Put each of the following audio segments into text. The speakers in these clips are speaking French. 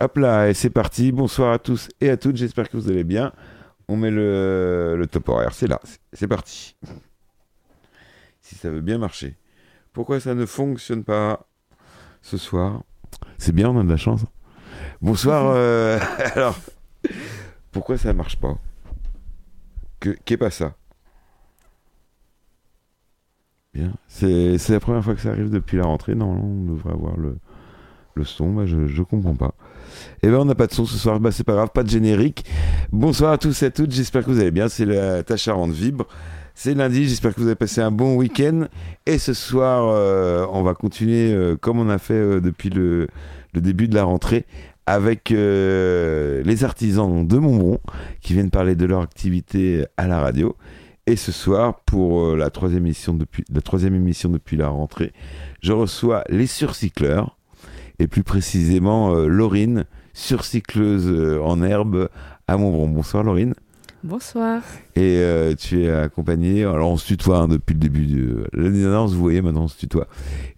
Hop là, et c'est parti. Bonsoir à tous et à toutes. J'espère que vous allez bien. On met le, le top horaire. C'est là. C'est parti. Si ça veut bien marcher. Pourquoi ça ne fonctionne pas ce soir? C'est bien, on a de la chance. Bonsoir. euh, alors, pourquoi ça marche pas? Que Qu'est pas ça? Bien. C'est la première fois que ça arrive depuis la rentrée. Normalement, on devrait avoir le, le son. Bah, je, je comprends pas. Eh ben, on n'a pas de son ce soir. Bah, c'est pas grave, pas de générique. Bonsoir à tous et à toutes. J'espère que vous allez bien. C'est la ta Charente vibre. C'est lundi. J'espère que vous avez passé un bon week-end. Et ce soir, euh, on va continuer euh, comme on a fait euh, depuis le, début de la rentrée avec les artisans de Montbron qui viennent parler de leur activité à la radio. Et ce soir, pour la, troisième émission depuis, la troisième émission depuis la rentrée, je reçois les surcycleurs, et plus précisément euh, Laurine, surcycleuse euh, en herbe à Montbron. Bonsoir Laurine. Bonsoir. Et euh, tu es accompagné, alors on se tutoie hein, depuis le début de l'année dernière, on se voyait, maintenant on se tutoie.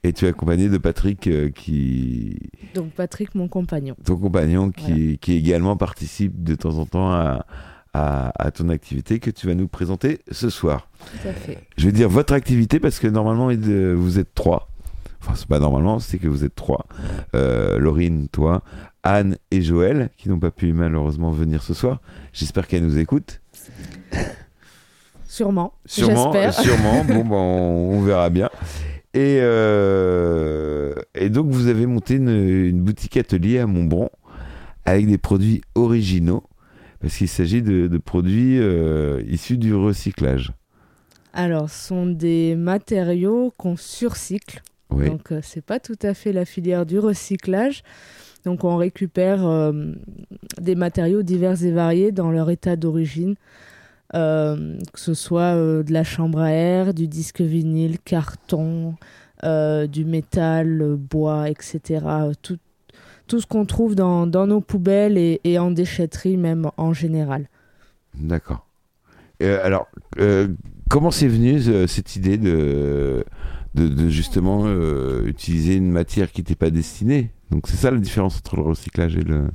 Et tu es accompagné de Patrick, euh, qui, Donc Patrick, mon compagnon. ton compagnon, qui, qui également participe de temps en temps à, à, à ton activité que tu vas nous présenter ce soir. Tout à fait. Je vais dire votre activité parce que normalement vous êtes trois. Enfin, c'est pas normalement, c'est que vous êtes trois. Euh, Laurine, toi, Anne et Joël, qui n'ont pas pu malheureusement venir ce soir. J'espère qu'elles nous écoutent. Sûrement. Sûrement, J'espère. sûrement. bon, ben, on, on verra bien. Et, euh, et donc, vous avez monté une, une boutique atelier à Montbron avec des produits originaux parce qu'il s'agit de, de produits euh, issus du recyclage. Alors, ce sont des matériaux qu'on surcycle. Oui. Donc, euh, c'est pas tout à fait la filière du recyclage. Donc, on récupère euh, des matériaux divers et variés dans leur état d'origine. Euh, que ce soit euh, de la chambre à air, du disque vinyle, carton, du métal, bois, etc. Tout, tout ce qu'on trouve dans, dans nos poubelles et, et en déchetterie même en général. D'accord. Alors, comment c'est venu cette idée de, de, justement euh, utiliser une matière qui n'était pas destinée Donc, c'est ça la différence entre le recyclage et le.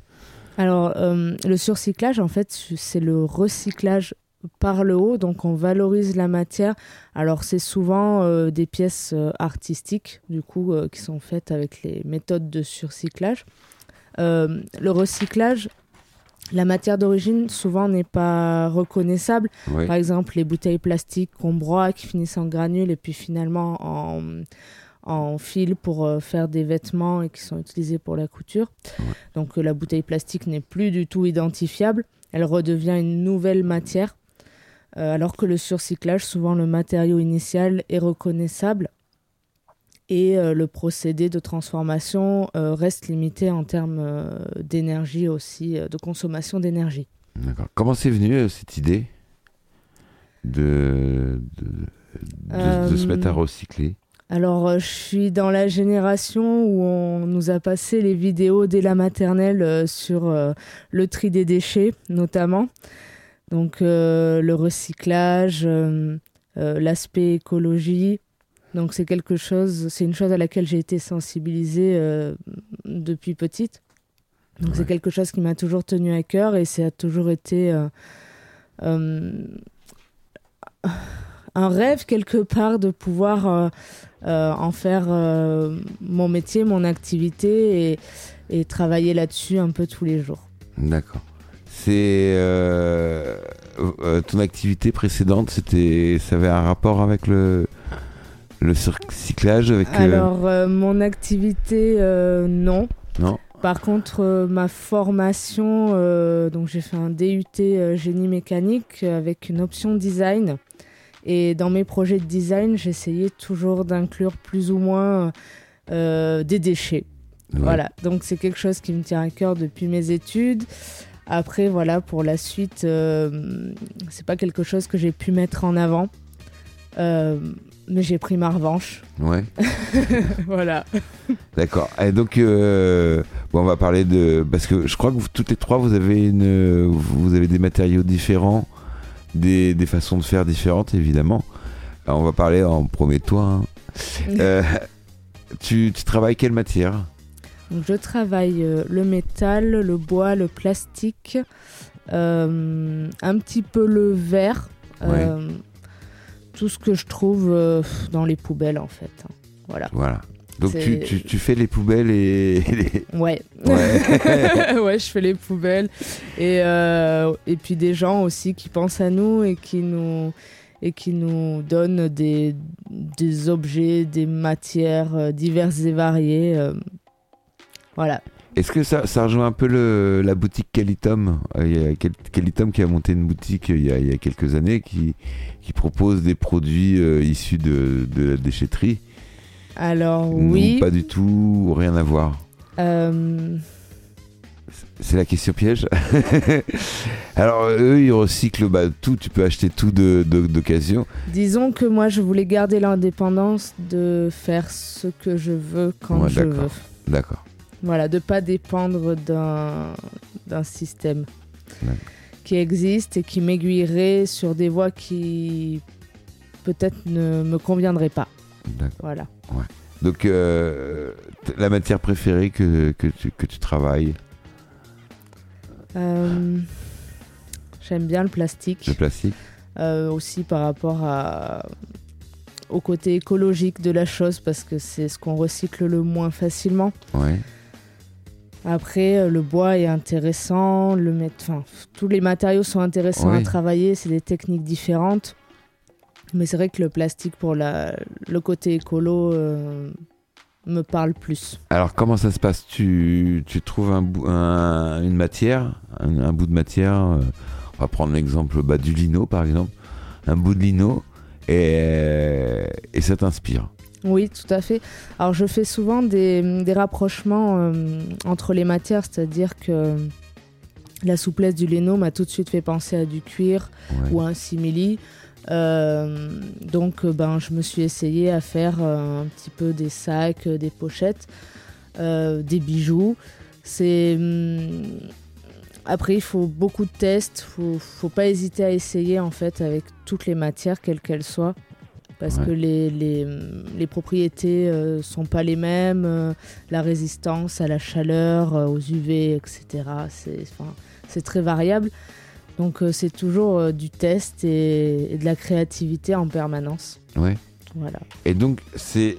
Alors, euh, le surcyclage, en fait, c'est le recyclage par le haut, donc on valorise la matière. Alors, c'est souvent euh, des pièces artistiques, du coup, qui sont faites avec les méthodes de surcyclage. Le recyclage, la matière d'origine, souvent n'est pas reconnaissable. Par exemple, les bouteilles plastiques qu'on broie, qui finissent en granules et puis finalement en, en fil pour euh, faire des vêtements et qui sont utilisés pour la couture. Donc euh, la bouteille plastique n'est plus du tout identifiable. Elle redevient une nouvelle matière. Euh, alors que le surcyclage, souvent le matériau initial est reconnaissable et euh, le procédé de transformation euh, reste limité en termes euh, d'énergie aussi, de consommation d'énergie. D'accord. Comment c'est venu cette idée de, de, de- de se mettre à recycler? Alors, je suis dans la génération où on nous a passé les vidéos dès la maternelle euh, sur euh, le tri des déchets, notamment. Donc, euh, le recyclage, l'aspect écologie. Donc, c'est quelque chose, c'est une chose à laquelle j'ai été sensibilisée euh, depuis petite. Donc, c'est quelque chose qui m'a toujours tenu à cœur et ça a toujours été euh, euh, un rêve quelque part de pouvoir en faire mon métier, mon activité et, et travailler là-dessus un peu tous les jours. D'accord. C'est ton activité précédente, c'était, ça avait un rapport avec le le recyclage, avec euh, Alors, euh, mon activité, euh, non. non Par contre, euh, ma formation, donc j'ai fait un DUT génie mécanique avec une option design. Et dans mes projets de design, j'essayais toujours d'inclure plus ou moins des déchets. Ouais. Voilà, donc c'est quelque chose qui me tient à cœur depuis mes études. Après, voilà, pour la suite, c'est pas quelque chose que j'ai pu mettre en avant. Mais j'ai pris ma revanche. Ouais. voilà. D'accord. Et donc, euh, bon, on va parler de parce que je crois que vous, toutes les trois, vous avez une, vous avez des matériaux différents, des, des façons de faire différentes, évidemment. Alors, on va parler en premier de toi. hein. Euh, tu, tu travailles quelle matière? Donc, je travaille euh, le métal, le bois, le plastique, un petit peu le verre, tout ce que je trouve euh, dans les poubelles en fait. Voilà. Voilà. Donc tu, tu- tu fais les poubelles et les... Ouais. Ouais. ouais, je fais les poubelles. Et, euh, et puis des gens aussi qui pensent à nous et qui nous, et qui nous donnent des, des objets, des matières euh, diverses et variées. euh, voilà. Est-ce que ça, ça rejoint un peu le, la boutique Calitom Euh, Il y a Cal- Calitom qui a monté une boutique euh, il y a, il y a quelques années qui, qui propose des produits euh, issus de, de la déchetterie. Alors Non, oui. pas du tout, rien à voir. euh, C'est la question piège. Alors eux, ils recyclent bah, tout, tu peux acheter tout de- de- d'occasion. disons que moi, je voulais garder l'indépendance de faire ce que je veux quand Ouais, je veux. D'accord. Voilà, de pas dépendre d'un d'un système Ouais. qui existe et qui m'aiguillerait sur des voies qui peut-être ne me conviendraient pas. Voilà. Donc euh, la matière préférée que, que, tu, que tu travailles, Euh, J'aime bien le plastique, le plastique euh, aussi par rapport à, au côté écologique de la chose, parce que c'est ce qu'on recycle le moins facilement. Ouais. Après, euh, le bois est intéressant, le enfin, tous les matériaux sont intéressants à travailler, c'est des techniques différentes. Mais c'est vrai que le plastique, pour la... le côté écolo, euh, me parle plus. Alors comment ça se passe? Tu, tu trouves un, bout- un- une matière, un, un bout de matière, euh, on va prendre l'exemple bah, du lino par exemple, un bout de lino et, et ça t'inspire? Oui, tout à fait. Alors, je fais souvent des, des rapprochements euh, entre les matières, c'est-à-dire que la souplesse du lino m'a tout de suite fait penser à du cuir Ouais. ou à un simili. Euh, donc, ben, je me suis essayé à faire euh, un petit peu des sacs, des pochettes, des bijoux. C'est hum, après, il faut beaucoup de tests. Faut, faut pas hésiter à essayer en fait avec toutes les matières, quelles qu'elles soient, parce Ouais. que les, les, les propriétés euh, sont pas les mêmes. euh, la résistance à la chaleur, euh, aux UV, etc. C'est très variable. Donc euh, c'est toujours du test et, et de la créativité en permanence. Ouais. Voilà. Et donc c'est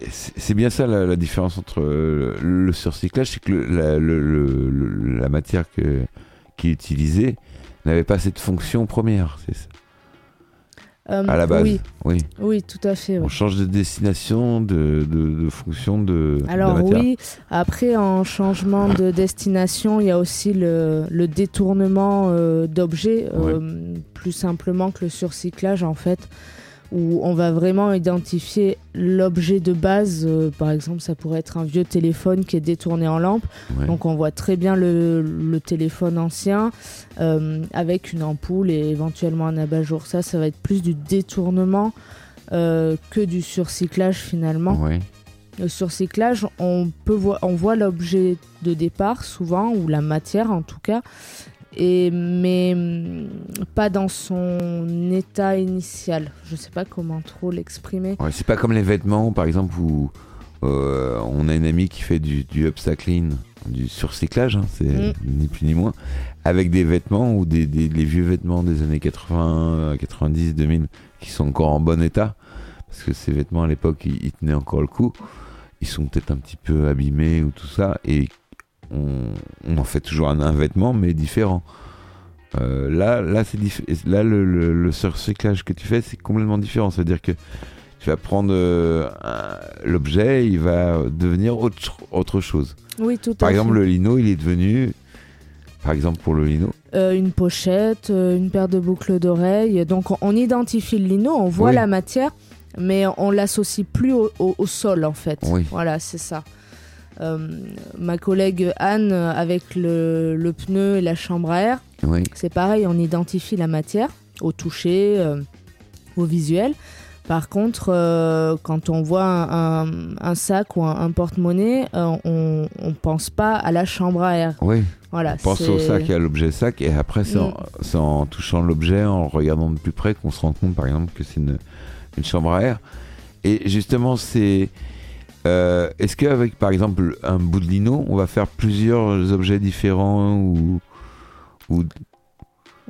bien ça la, la différence entre le, le surcyclage, c'est que le- la, le- la matière que, qui est utilisée n'avait pas cette fonction première, c'est ça, Euh, à la base. Oui, oui. oui, tout à fait. ouais. On change de destination, de, de, de fonction de, Alors oui, après en changement de destination, il y a aussi le, le détournement euh, d'objets, euh, plus simplement que le surcyclage en fait, où on va vraiment identifier l'objet de base. euh, par exemple, ça pourrait être un vieux téléphone qui est détourné en lampe. Ouais. Donc on voit très bien le, le téléphone ancien euh, avec une ampoule et éventuellement un abat-jour. Ça, ça va être plus du détournement euh, que du surcyclage finalement. Ouais. Le surcyclage, on, peut on voit l'objet de départ souvent, ou la matière en tout cas, et, mais hum, pas dans son état initial. Je sais pas comment trop l'exprimer. Ouais, c'est pas comme les vêtements, par exemple, où euh, on a une amie qui fait du, du upcycling, du surcyclage, hein, c'est Mm. ni plus ni moins, avec des vêtements ou des, des- les vieux vêtements des années 80, 90, 2000, qui sont encore en bon état, parce que ces vêtements à l'époque, ils, ils tenaient encore le coup. Ils sont peut-être un petit peu abîmés ou tout ça, et on, on en fait toujours un, un vêtement, mais différent. Euh, là, là, c'est là le, le, le surcyclage que tu fais, c'est complètement différent. C'est-à-dire que tu vas prendre euh, l'objet, il va devenir autre, autre chose. Oui, tout Par à exemple, fait. le lino, il est devenu, par exemple pour le lino, Euh, une pochette, une paire de boucles d'oreilles. Donc on, on identifie le lino, on voit Oui. la matière, mais on l'associe plus au, au- au sol en fait. Oui. Voilà, c'est ça. Euh, ma collègue Anne, avec le, le pneu et la chambre à air, oui, c'est pareil, on identifie la matière au toucher, euh, au visuel. Par contre, euh, quand on voit un, un- un sac ou un, un porte-monnaie, euh, on ne pense pas à la chambre à air. oui. Voilà, On pense au sac et à l'objet sac, et après, c'est en, Mm. c'est en touchant l'objet, en regardant de plus près, qu'on se rend compte, par exemple, que c'est une, une chambre à air. Et justement, c'est Euh, Est-ce qu'avec par exemple un bout de lino, on va faire plusieurs objets différents ou, ou...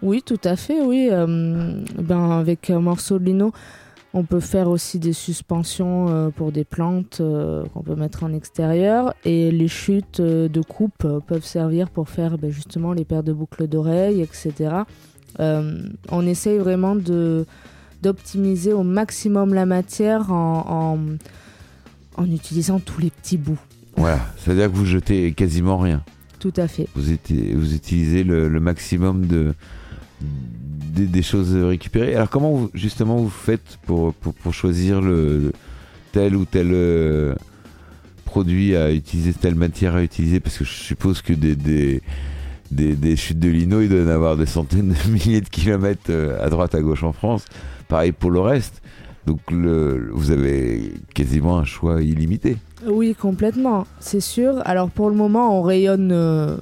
Oui, tout à fait, oui. Euh, ben, avec un morceau de lino, on peut faire aussi des suspensions euh, pour des plantes qu'on peut mettre en extérieur. Et les chutes de coupe peuvent servir pour faire ben, justement les paires de boucles d'oreilles, etc. On essaye vraiment d'optimiser au maximum la matière en, en utilisant tous les petits bouts. Voilà, c'est-à-dire que vous jetez quasiment rien. Tout à fait. Vous, utilisez le, le maximum de, des, des choses récupérées. Alors comment vous, justement vous faites pour, pour, pour choisir le, tel ou tel euh, produit à utiliser, telle matière à utiliser? Parce que je suppose que des, des, des, des chutes de lino, il doit y en avoir des centaines de milliers de kilomètres euh, à droite, à gauche en France. Pareil pour le reste. Donc le, vous avez quasiment un choix illimité. Oui, complètement, c'est sûr. Alors pour le moment, on rayonne euh,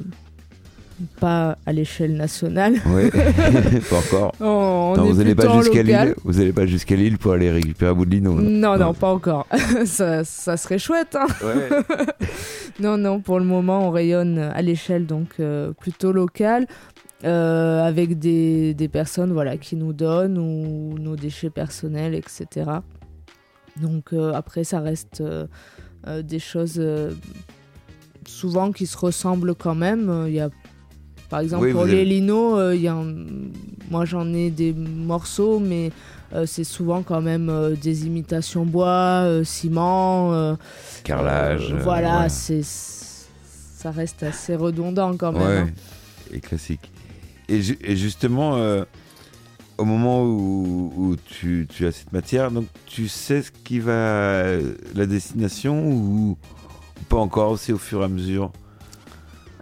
pas à l'échelle nationale. Ouais, pas encore. On, on Non, est vous n'allez pas jusqu'à. Lille. Vous n'allez pas jusqu'à Lille pour aller récupérer un bout de lino. là. Non, non, Non. pas encore. ça, ça serait chouette. hein. Ouais. Non, non, pour le moment, on rayonne à l'échelle donc euh, plutôt locale, euh, avec des, des personnes voilà, qui nous donnent ou nos déchets personnels, etc. Donc euh, après, ça reste euh, des choses souvent qui se ressemblent quand même. Il y a, par exemple, Oui, pour les avez- linos, il y a un- moi j'en ai des morceaux, mais c'est souvent quand même des imitations bois, ciment. Carrelage. voilà, ouais. c'est ça reste assez redondant quand même. Ouais, hein. et classique. Et, ju- et justement, euh, au moment où, tu, as cette matière, donc tu sais ce qui va la destination ou, pas encore, c'est au fur et à mesure?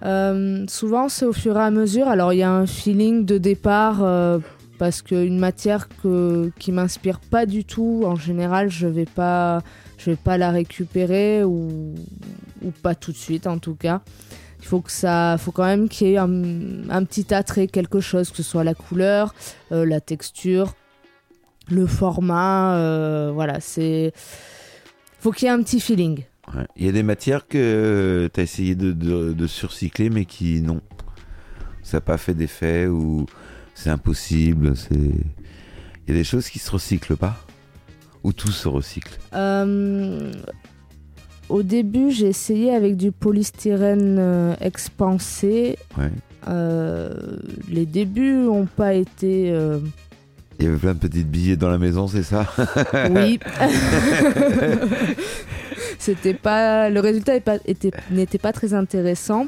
Euh, souvent, c'est au fur et à mesure. Alors, il y a un feeling de départ euh, parce qu'une matière que, qui m'inspire pas du tout, en général, je vais pas, je vais pas la récupérer ou pas tout de suite, en tout cas. Il faut que ça, faut quand même qu'il y ait un, un petit attrait, quelque chose, que ce soit la couleur, euh, la texture, le format. euh, voilà, c'est, faut qu'il y ait un petit feeling. Ouais. Il y a des matières que tu as essayé de, de, de surcycler, mais qui non. Ça n'a pas fait d'effet ou c'est impossible. C'est... Il y a des choses qui se recyclent pas. Ou tout se recycle? Euh, au début, j'ai essayé avec du polystyrène euh, expansé. Ouais. Euh, les débuts n'ont pas été. euh, Il y avait plein de petites billets dans la maison, c'est ça? Oui. C'était pas. Le résultat pas- n'était pas très intéressant.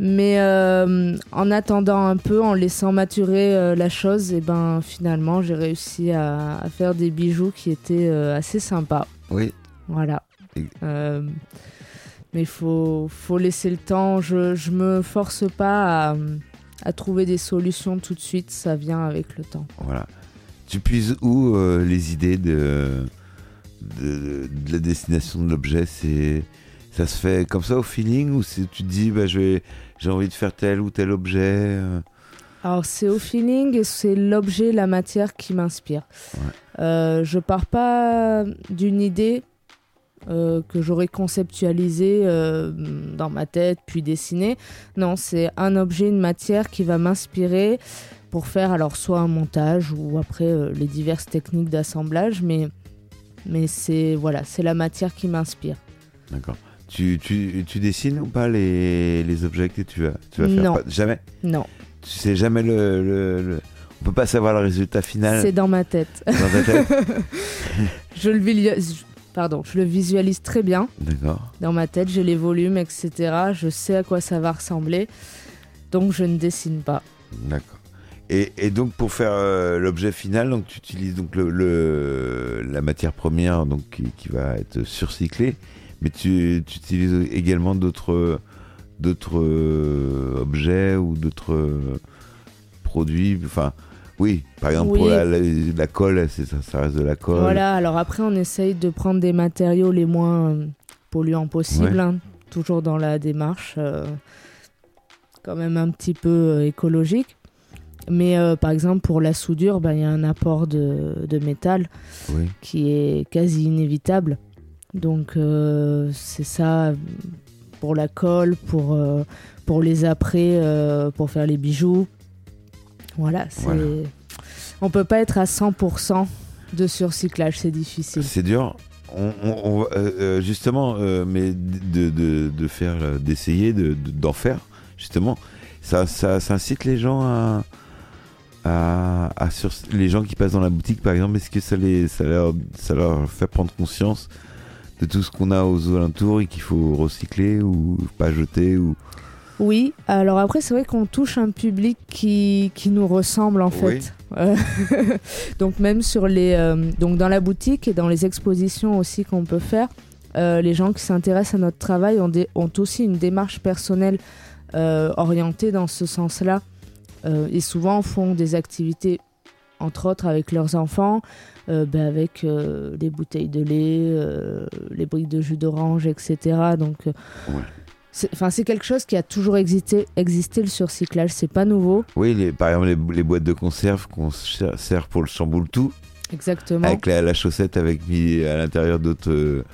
Mais euh, en attendant un peu, en laissant maturer la chose, et ben finalement j'ai réussi à, à faire des bijoux qui étaient assez sympas. Oui. Voilà. Euh, mais il faut, faut laisser le temps. Je, je me force pas à, à trouver des solutions tout de suite. Ça vient avec le temps. Voilà. Tu puises où euh, les idées de, de, de la destination de l'objet? C'est ça se fait comme ça au feeling ou tu te dis bah je vais j'ai envie de faire tel ou tel objet euh, Alors c'est au feeling et c'est l'objet, la matière qui m'inspire. Ouais. Euh, je pars pas d'une idée euh, que j'aurais conceptualisée euh, dans ma tête puis dessinée. Non, c'est un objet, une matière qui va m'inspirer pour faire alors soit un montage ou après euh, les diverses techniques d'assemblage, mais mais c'est voilà, c'est la matière qui m'inspire. D'accord. Tu, tu, tu dessines ou pas les, les objets que tu vas, tu vas Non. faire Pas- Jamais Non, Tu sais jamais le, le, le- On peut pas savoir le résultat final c'est dans ma tête. dans ta tête je le visualise, pardon, je le visualise très bien. D'accord. Dans ma tête, j'ai les volumes, etc. Je sais à quoi ça va ressembler. Donc je ne dessine pas. D'accord. Et, et donc pour faire euh, l'objet final, donc tu utilises donc le, le- la matière première donc qui, qui va être surcyclée, mais tu, tu utilises également d'autres d'autres euh, objets ou d'autres euh, produits. Enfin, oui, par exemple pour la, la- la colle, c'est ça, ça reste de la colle. Voilà, alors après, on essaye de prendre des matériaux les moins euh, polluants possibles, Ouais. hein, toujours dans la démarche, euh, quand même un petit peu euh, écologique. Mais par exemple, pour la soudure, ben, il y a un apport de, de métal Oui. qui est quasi inévitable. Donc c'est ça pour la colle, pour, pour les après, euh, pour faire les bijoux. Voilà, c'est... Voilà. On peut pas être à 100% de surcyclage, c'est difficile. C'est dur. On, on- on va- euh, euh, justement, euh, mais de, de, de faire, d'essayer de- de- d'en faire, justement, ça, ça, ça incite les gens à, à, à sur, les gens qui passent dans la boutique, par exemple, est-ce que ça, les, ça, leur, ça leur fait prendre conscience de tout ce qu'on a aux alentours et qu'il faut recycler ou pas jeter ou Oui, alors après, c'est vrai qu'on touche un public qui, qui nous ressemble en Oui. fait. Euh, donc, même sur les. euh, donc, dans la boutique et dans les expositions aussi qu'on peut faire, euh, les gens qui s'intéressent à notre travail ont, des- ont aussi une démarche personnelle orientée dans ce sens-là. Et souvent font des activités, entre autres avec leurs enfants, euh, ben, avec euh, les bouteilles de lait, euh, les briques de jus d'orange, etc. Donc. Ouais. C'est- Enfin, c'est quelque chose qui a toujours existé, existé le surcyclage, c'est pas nouveau. Oui, les, par exemple, les, les boîtes de conserve qu'on ser- sert pour le chamboule tout, Exactement. avec la, la chaussette avec mis à l'intérieur d'autres. euh,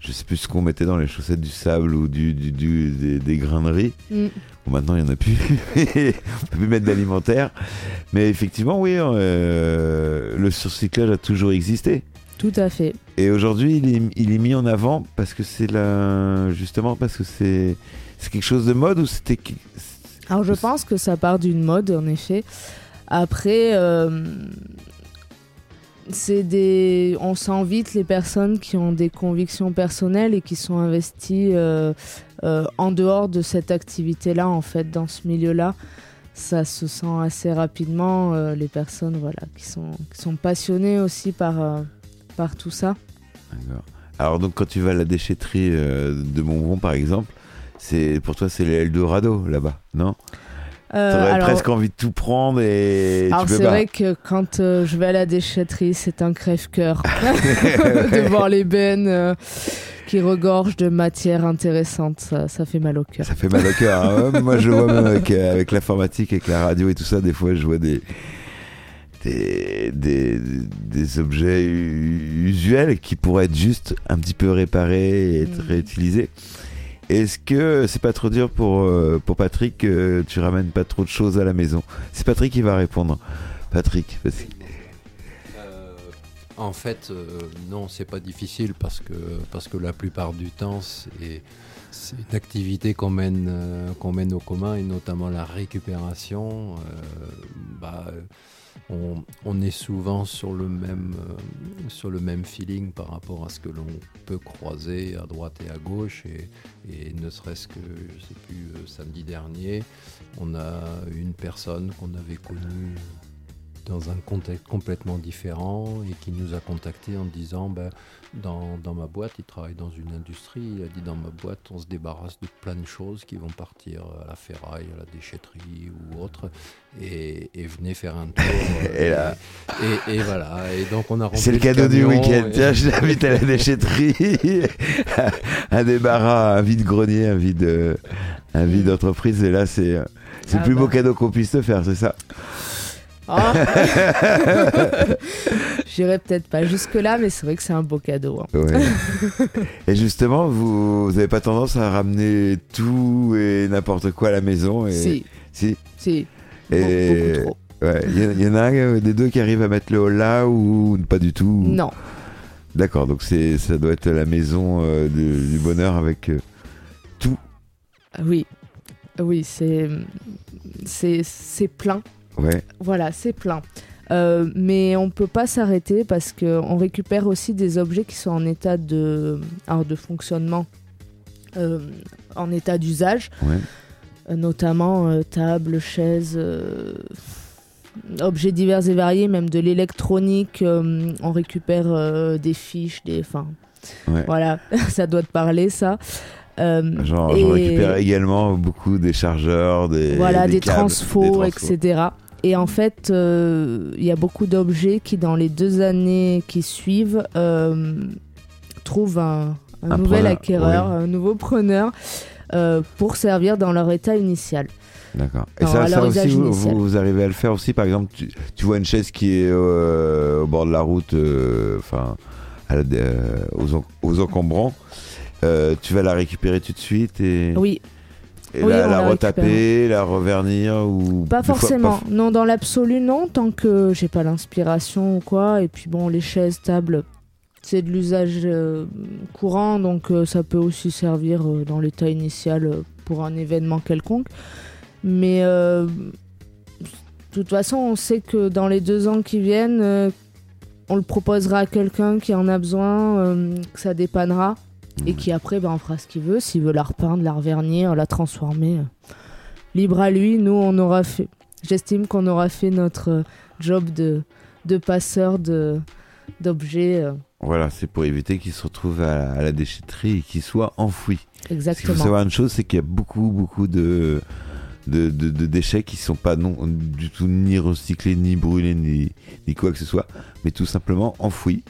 je sais plus ce qu'on mettait dans les chaussettes du sable ou du, du- du- des, des grains de riz. Mm. Bon, maintenant, il n'y en a plus. On peut plus mettre d'alimentaire. Mais effectivement, oui, euh, le surcyclage a toujours existé. Tout à fait. Et aujourd'hui, il est, il est mis en avant parce que c'est la. Justement, parce que c'est. C'est quelque chose de mode ou c'était. Alors je pense que ça part d'une mode, en effet. Après, euh, c'est des, on sent vite les personnes qui ont des convictions personnelles et qui sont investies euh, euh, en dehors de cette activité-là, en fait, dans ce milieu-là. Ça se sent assez rapidement, euh, les personnes voilà, qui, sont, qui sont passionnées aussi par, euh, par tout ça. D'accord. Alors, donc, quand tu vas à la déchetterie euh, de Montbron, par exemple, c'est pour toi, c'est l'Eldorado là-bas, non? Euh, T'aurais alors- presque envie de tout prendre et Alors c'est vrai que quand euh, je vais à la déchetterie, c'est un crève-cœur de voir les bennes euh, qui regorgent de matière intéressante. Ça, ça fait mal au cœur. Ça fait mal au cœur. hein. Moi, je vois même avec, avec l'informatique, avec la radio et tout ça, des fois, je vois des, des, des, des objets usuels qui pourraient être juste un petit peu réparés et être Mhm. réutilisés. Est-ce que c'est pas trop dur pour, euh, pour Patrick que tu ramènes pas trop de choses à la maison? C'est Patrick qui va répondre. Patrick, parce que- Euh, en fait, euh, non, c'est pas difficile parce que, parce que la plupart du temps, c'est c'est une activité qu'on mène, euh, qu'on mène au commun et notamment la récupération. euh, bah, euh, on, est souvent sur le, même, euh, sur le même feeling par rapport à ce que l'on peut croiser à droite et à gauche. Et, et ne serait-ce que, je sais plus, euh, samedi dernier, on a une personne qu'on avait connue dans un contexte complètement différent et qui nous a contacté en disant ben, dans, dans ma boîte, il travaille dans une industrie, il a dit dans ma boîte, on se débarrasse de plein de choses qui vont partir à la ferraille, à la déchetterie ou autre, et, et venez faire un tour. Et là- et, et voilà, et donc on a c'est le cadeau du week-end. Tiens, je l'invite à la déchetterie. un débarras, un vide-grenier, un vide, euh, un vide d'entreprise. Et là, c'est euh, c'est Ah le plus beau bah. cadeau qu'on puisse te faire, c'est ça? Ah J'irai peut-être pas jusque-là, mais c'est vrai que c'est un beau cadeau. hein. Ouais. et justement, vous n'avez pas tendance à ramener tout et n'importe quoi à la maison et... Si, Si. si. Et- Beaucoup trop. Ouais. Il y, en- il y en a un des deux qui arrive à mettre le haut là ou pas du tout? Non. D'accord, donc ça doit être la maison euh, du, du bonheur avec euh, Oui. Oui, c'est c'est c'est plein. Ouais Voilà, c'est plein. Euh, mais on peut pas s'arrêter parce qu'on récupère aussi des objets qui sont en état de, alors de fonctionnement, euh, en état d'usage, ouais euh, notamment tables, chaises, objets divers et variés, même de l'électronique. on récupère des fiches, des, enfin, ouais. voilà, ça doit te parler ça. Euh, et- j'en récupère également beaucoup des chargeurs, des voilà, des, câbles, transfos, des transfos. etc. Et en fait, euh, il y a beaucoup d'objets qui, dans les deux années qui suivent, euh, trouvent un, un Un nouvel preneur, acquéreur, un nouveau preneur euh, pour servir dans leur état initial. D'accord. Et ça, aussi, vous, arrivez à le faire aussi Par exemple, tu, tu vois une chaise qui est au bord de la route, enfin, aux, encombrants. tu vas la récupérer tout de suite et. Oui, et la, retaper, la revernir ou Pas forcément. Non, dans l'absolu, non, tant que j'ai pas l'inspiration ou quoi. Et puis bon, les chaises, tables, c'est de l'usage euh, courant, donc euh, ça peut aussi servir euh, dans l'état initial pour un événement quelconque. Mais de toute façon, on sait que dans les deux ans qui viennent, on le proposera à quelqu'un qui en a besoin, que ça dépannera et qui après ben, on fera ce qu'il veut. S'il veut la repeindre, la revernir, la transformer, libre à lui. Nous, on aura fait, j'estime qu'on aura fait notre euh, job de, de passeur de, d'objets. Euh. Voilà, c'est pour éviter qu'il se retrouve à, la déchetterie et qu'il soit enfoui. Exactement. Il faut savoir une chose, c'est qu'il y a beaucoup, beaucoup de, de, de, déchets qui ne sont pas non, du tout ni recyclés, ni brûlés, ni, ni quoi que ce soit, mais tout simplement enfouis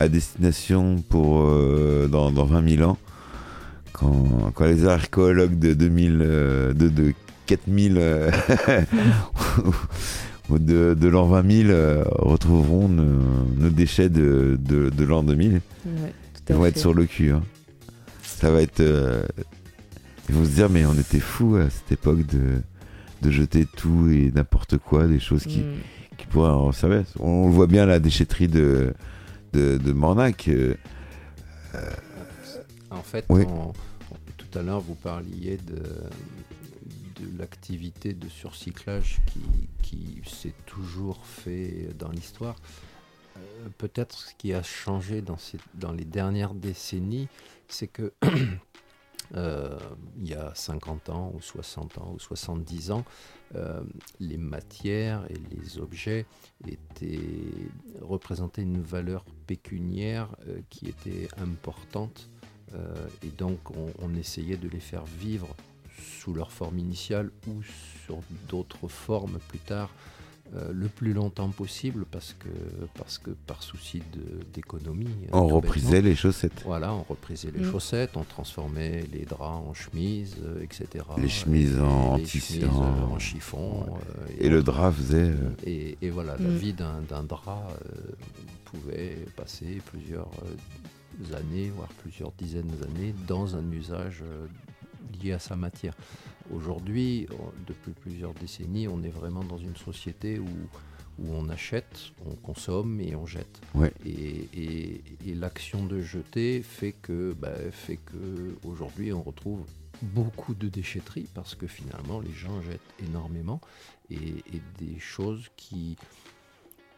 à destination pour euh, dans, dans, 20 000 ans, quand, quand les archéologues de 2000, euh, de, de 4000 euh, de, de l'an 20 000 retrouveront nos, déchets de, de, de l'an 2000. Ils vont être sur le cul. Hein. Ça va être. ils vont se dire, mais on était fous à cette époque de, de jeter tout et n'importe quoi, des choses qui, mm. qui pourraient en servir. On, le voit bien la déchetterie de, de, de Mornac. Euh, en fait, tout à l'heure, vous parliez de, de l'activité de surcyclage qui, qui s'est toujours fait dans l'histoire. Euh, peut-être ce qui a changé dans, ces, dans les dernières décennies, c'est que euh, il y a 50 ans ou 60 ans ou 70 ans, euh, les matières et les objets étaient, représentaient une valeur pécuniaire euh, qui était importante et donc on, essayait de les faire vivre sous leur forme initiale ou sur d'autres formes plus tard euh, le plus longtemps possible parce que, parce que par souci d'économie. On reprisait les chaussettes. Voilà, on reprisait les mm. chaussettes, on transformait les draps en chemises, euh, etc. Les chemises en, les en... chiffon. Euh, et, le drap faisait. Et, voilà, la mm. vie d'un drap pouvait passer plusieurs années, voire plusieurs dizaines d'années dans un usage lié à sa matière. Aujourd'hui, depuis plusieurs décennies, on est vraiment dans une société où, où on achète, on consomme et on jette. Et, et, l'action de jeter fait que, bah, fait que aujourd'hui, on retrouve beaucoup de déchetterie parce que finalement, les gens jettent énormément et, des choses qui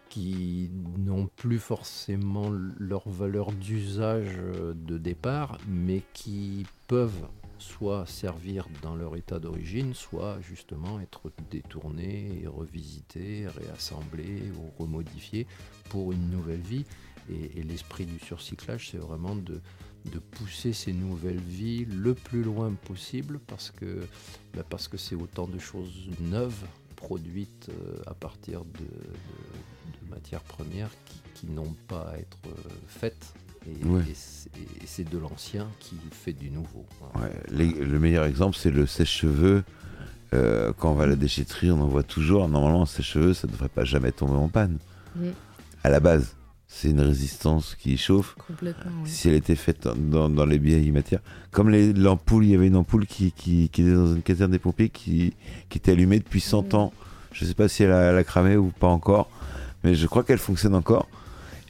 qui n'ont plus forcément leur valeur d'usage de départ, mais qui peuvent soit servir dans leur état d'origine, soit justement être détournés et revisités, réassemblés ou remodifiés pour une nouvelle vie. Et, l'esprit du surcyclage, c'est vraiment de, pousser ces nouvelles vies le plus loin possible parce que bah, c'est autant de choses neuves produites euh, à partir de, matières premières qui, qui n'ont pas à être euh, faites et, c'est de l'ancien qui fait du nouveau. le meilleur exemple, c'est le sèche-cheveux. Euh, quand on va à la déchetterie, on en voit toujours. Normalement, un sèche-cheveux, ça ne devrait pas jamais tomber en panne. Mm. À la base, c'est une résistance qui chauffe. Si elle était faite dans, les vieilles matières. Comme l'ampoule, il y avait une ampoule qui, était dans une caserne des pompiers qui, était allumée depuis 100 mm. ans. Je ne sais pas si elle a, cramé ou pas encore, mais je crois qu'elle fonctionne encore.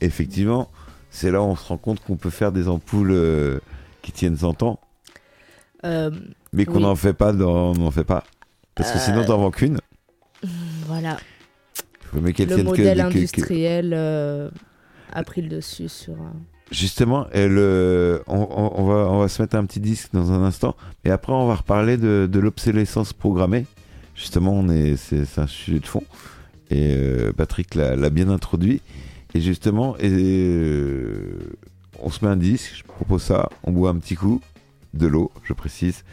effectivement, c'est là où on se rend compte qu'on peut faire des ampoules euh, qui tiennent 100 ans. Euh, mais qu'on n'en fait pas, on n'en fait pas. Parce que sinon, t'en vends qu'une. Voilà. Mais le modèle industriel euh, a pris le dessus sur. Justement, elle, on, va, on va se mettre un petit disque dans un instant, et après on va reparler de, de l'obsolescence programmée. Justement, on est, c'est, un sujet de fond, et Patrick l'a bien introduit. Et justement, et, euh, on se met un disque, je propose ça, on boit un petit coup, de l'eau, je précise.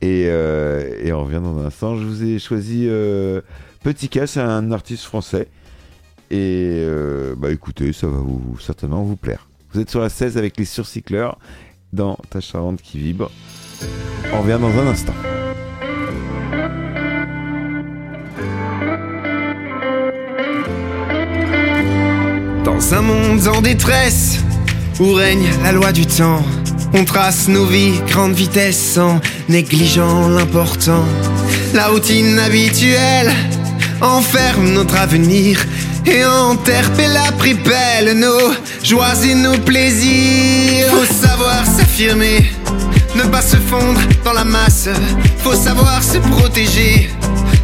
Et, euh, on revient dans un instant. Je vous ai choisi euh, Petit Cas, c'est un artiste français. Et bah écoutez, ça va vous, certainement vous plaire. Vous êtes sur la 16 avec les surcycleurs dans Ta Charente qui vibre. On revient dans un instant. Dans un monde en détresse, où règne la loi du temps. On trace nos vies grande vitesse en négligeant l'important. La routine habituelle enferme notre avenir et enterre la pripelle nos joies et nos plaisirs. Faut savoir s'affirmer, ne pas se fondre dans la masse. Faut savoir se protéger,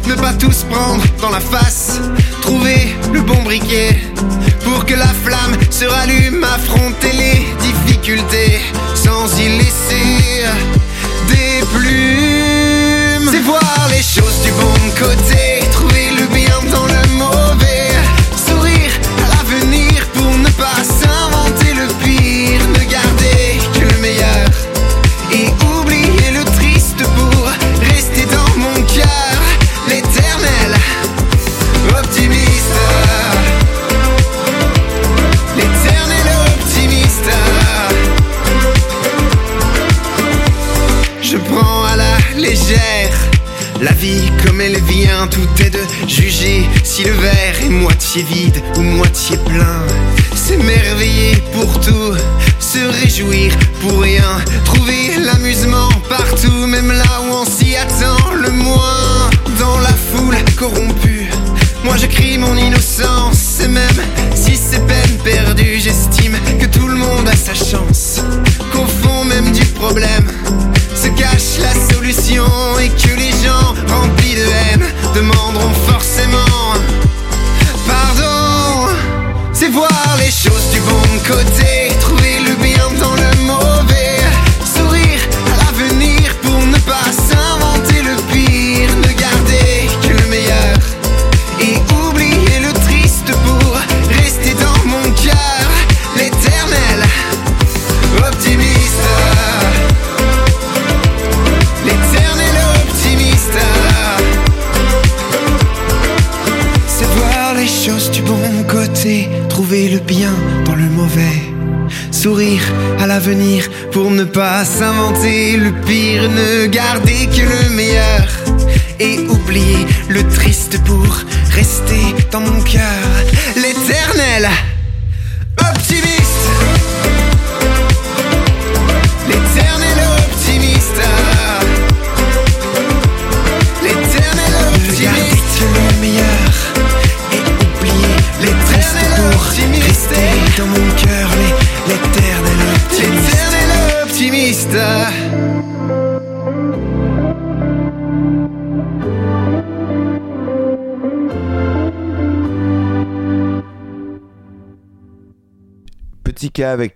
ne pas tous prendre dans la face. Trouver le bon briquet pour que la flamme se rallume, affronter les difficultés sans y laisser des plumes. C'est voir les choses du bon côté, trouver le bien dans le mauvais, sourire à l'avenir pour ne pas s'inventer tout est de juger si le verre est moitié vide ou moitié plein. S'émerveiller pour tout, se réjouir pour rien, trouver l'amusement partout, même là où on s'y attend le moins.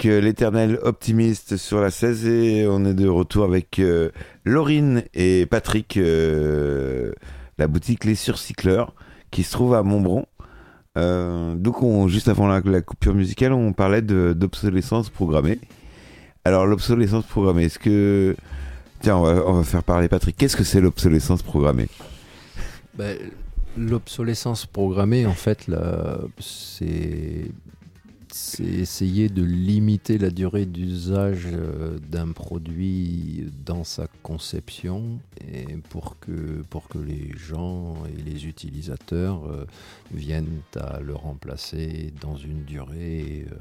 Euh, l'éternel optimiste sur la 16 et on est de retour avec euh, Laurine et Patrick, euh, la boutique Les Surcycleurs qui se trouve à Montbron. Euh, donc on, juste avant la, coupure musicale, on parlait d'obsolescence programmée. Alors l'obsolescence programmée, est-ce que... Tiens, on va, faire parler Patrick. Qu'est-ce que c'est l'obsolescence programmée? Ben, L'obsolescence programmée, en fait, c'est c'est essayer de limiter la durée d'usage euh, d'un produit dans sa conception et pour que, pour que les gens et les utilisateurs euh, viennent à le remplacer dans une durée euh,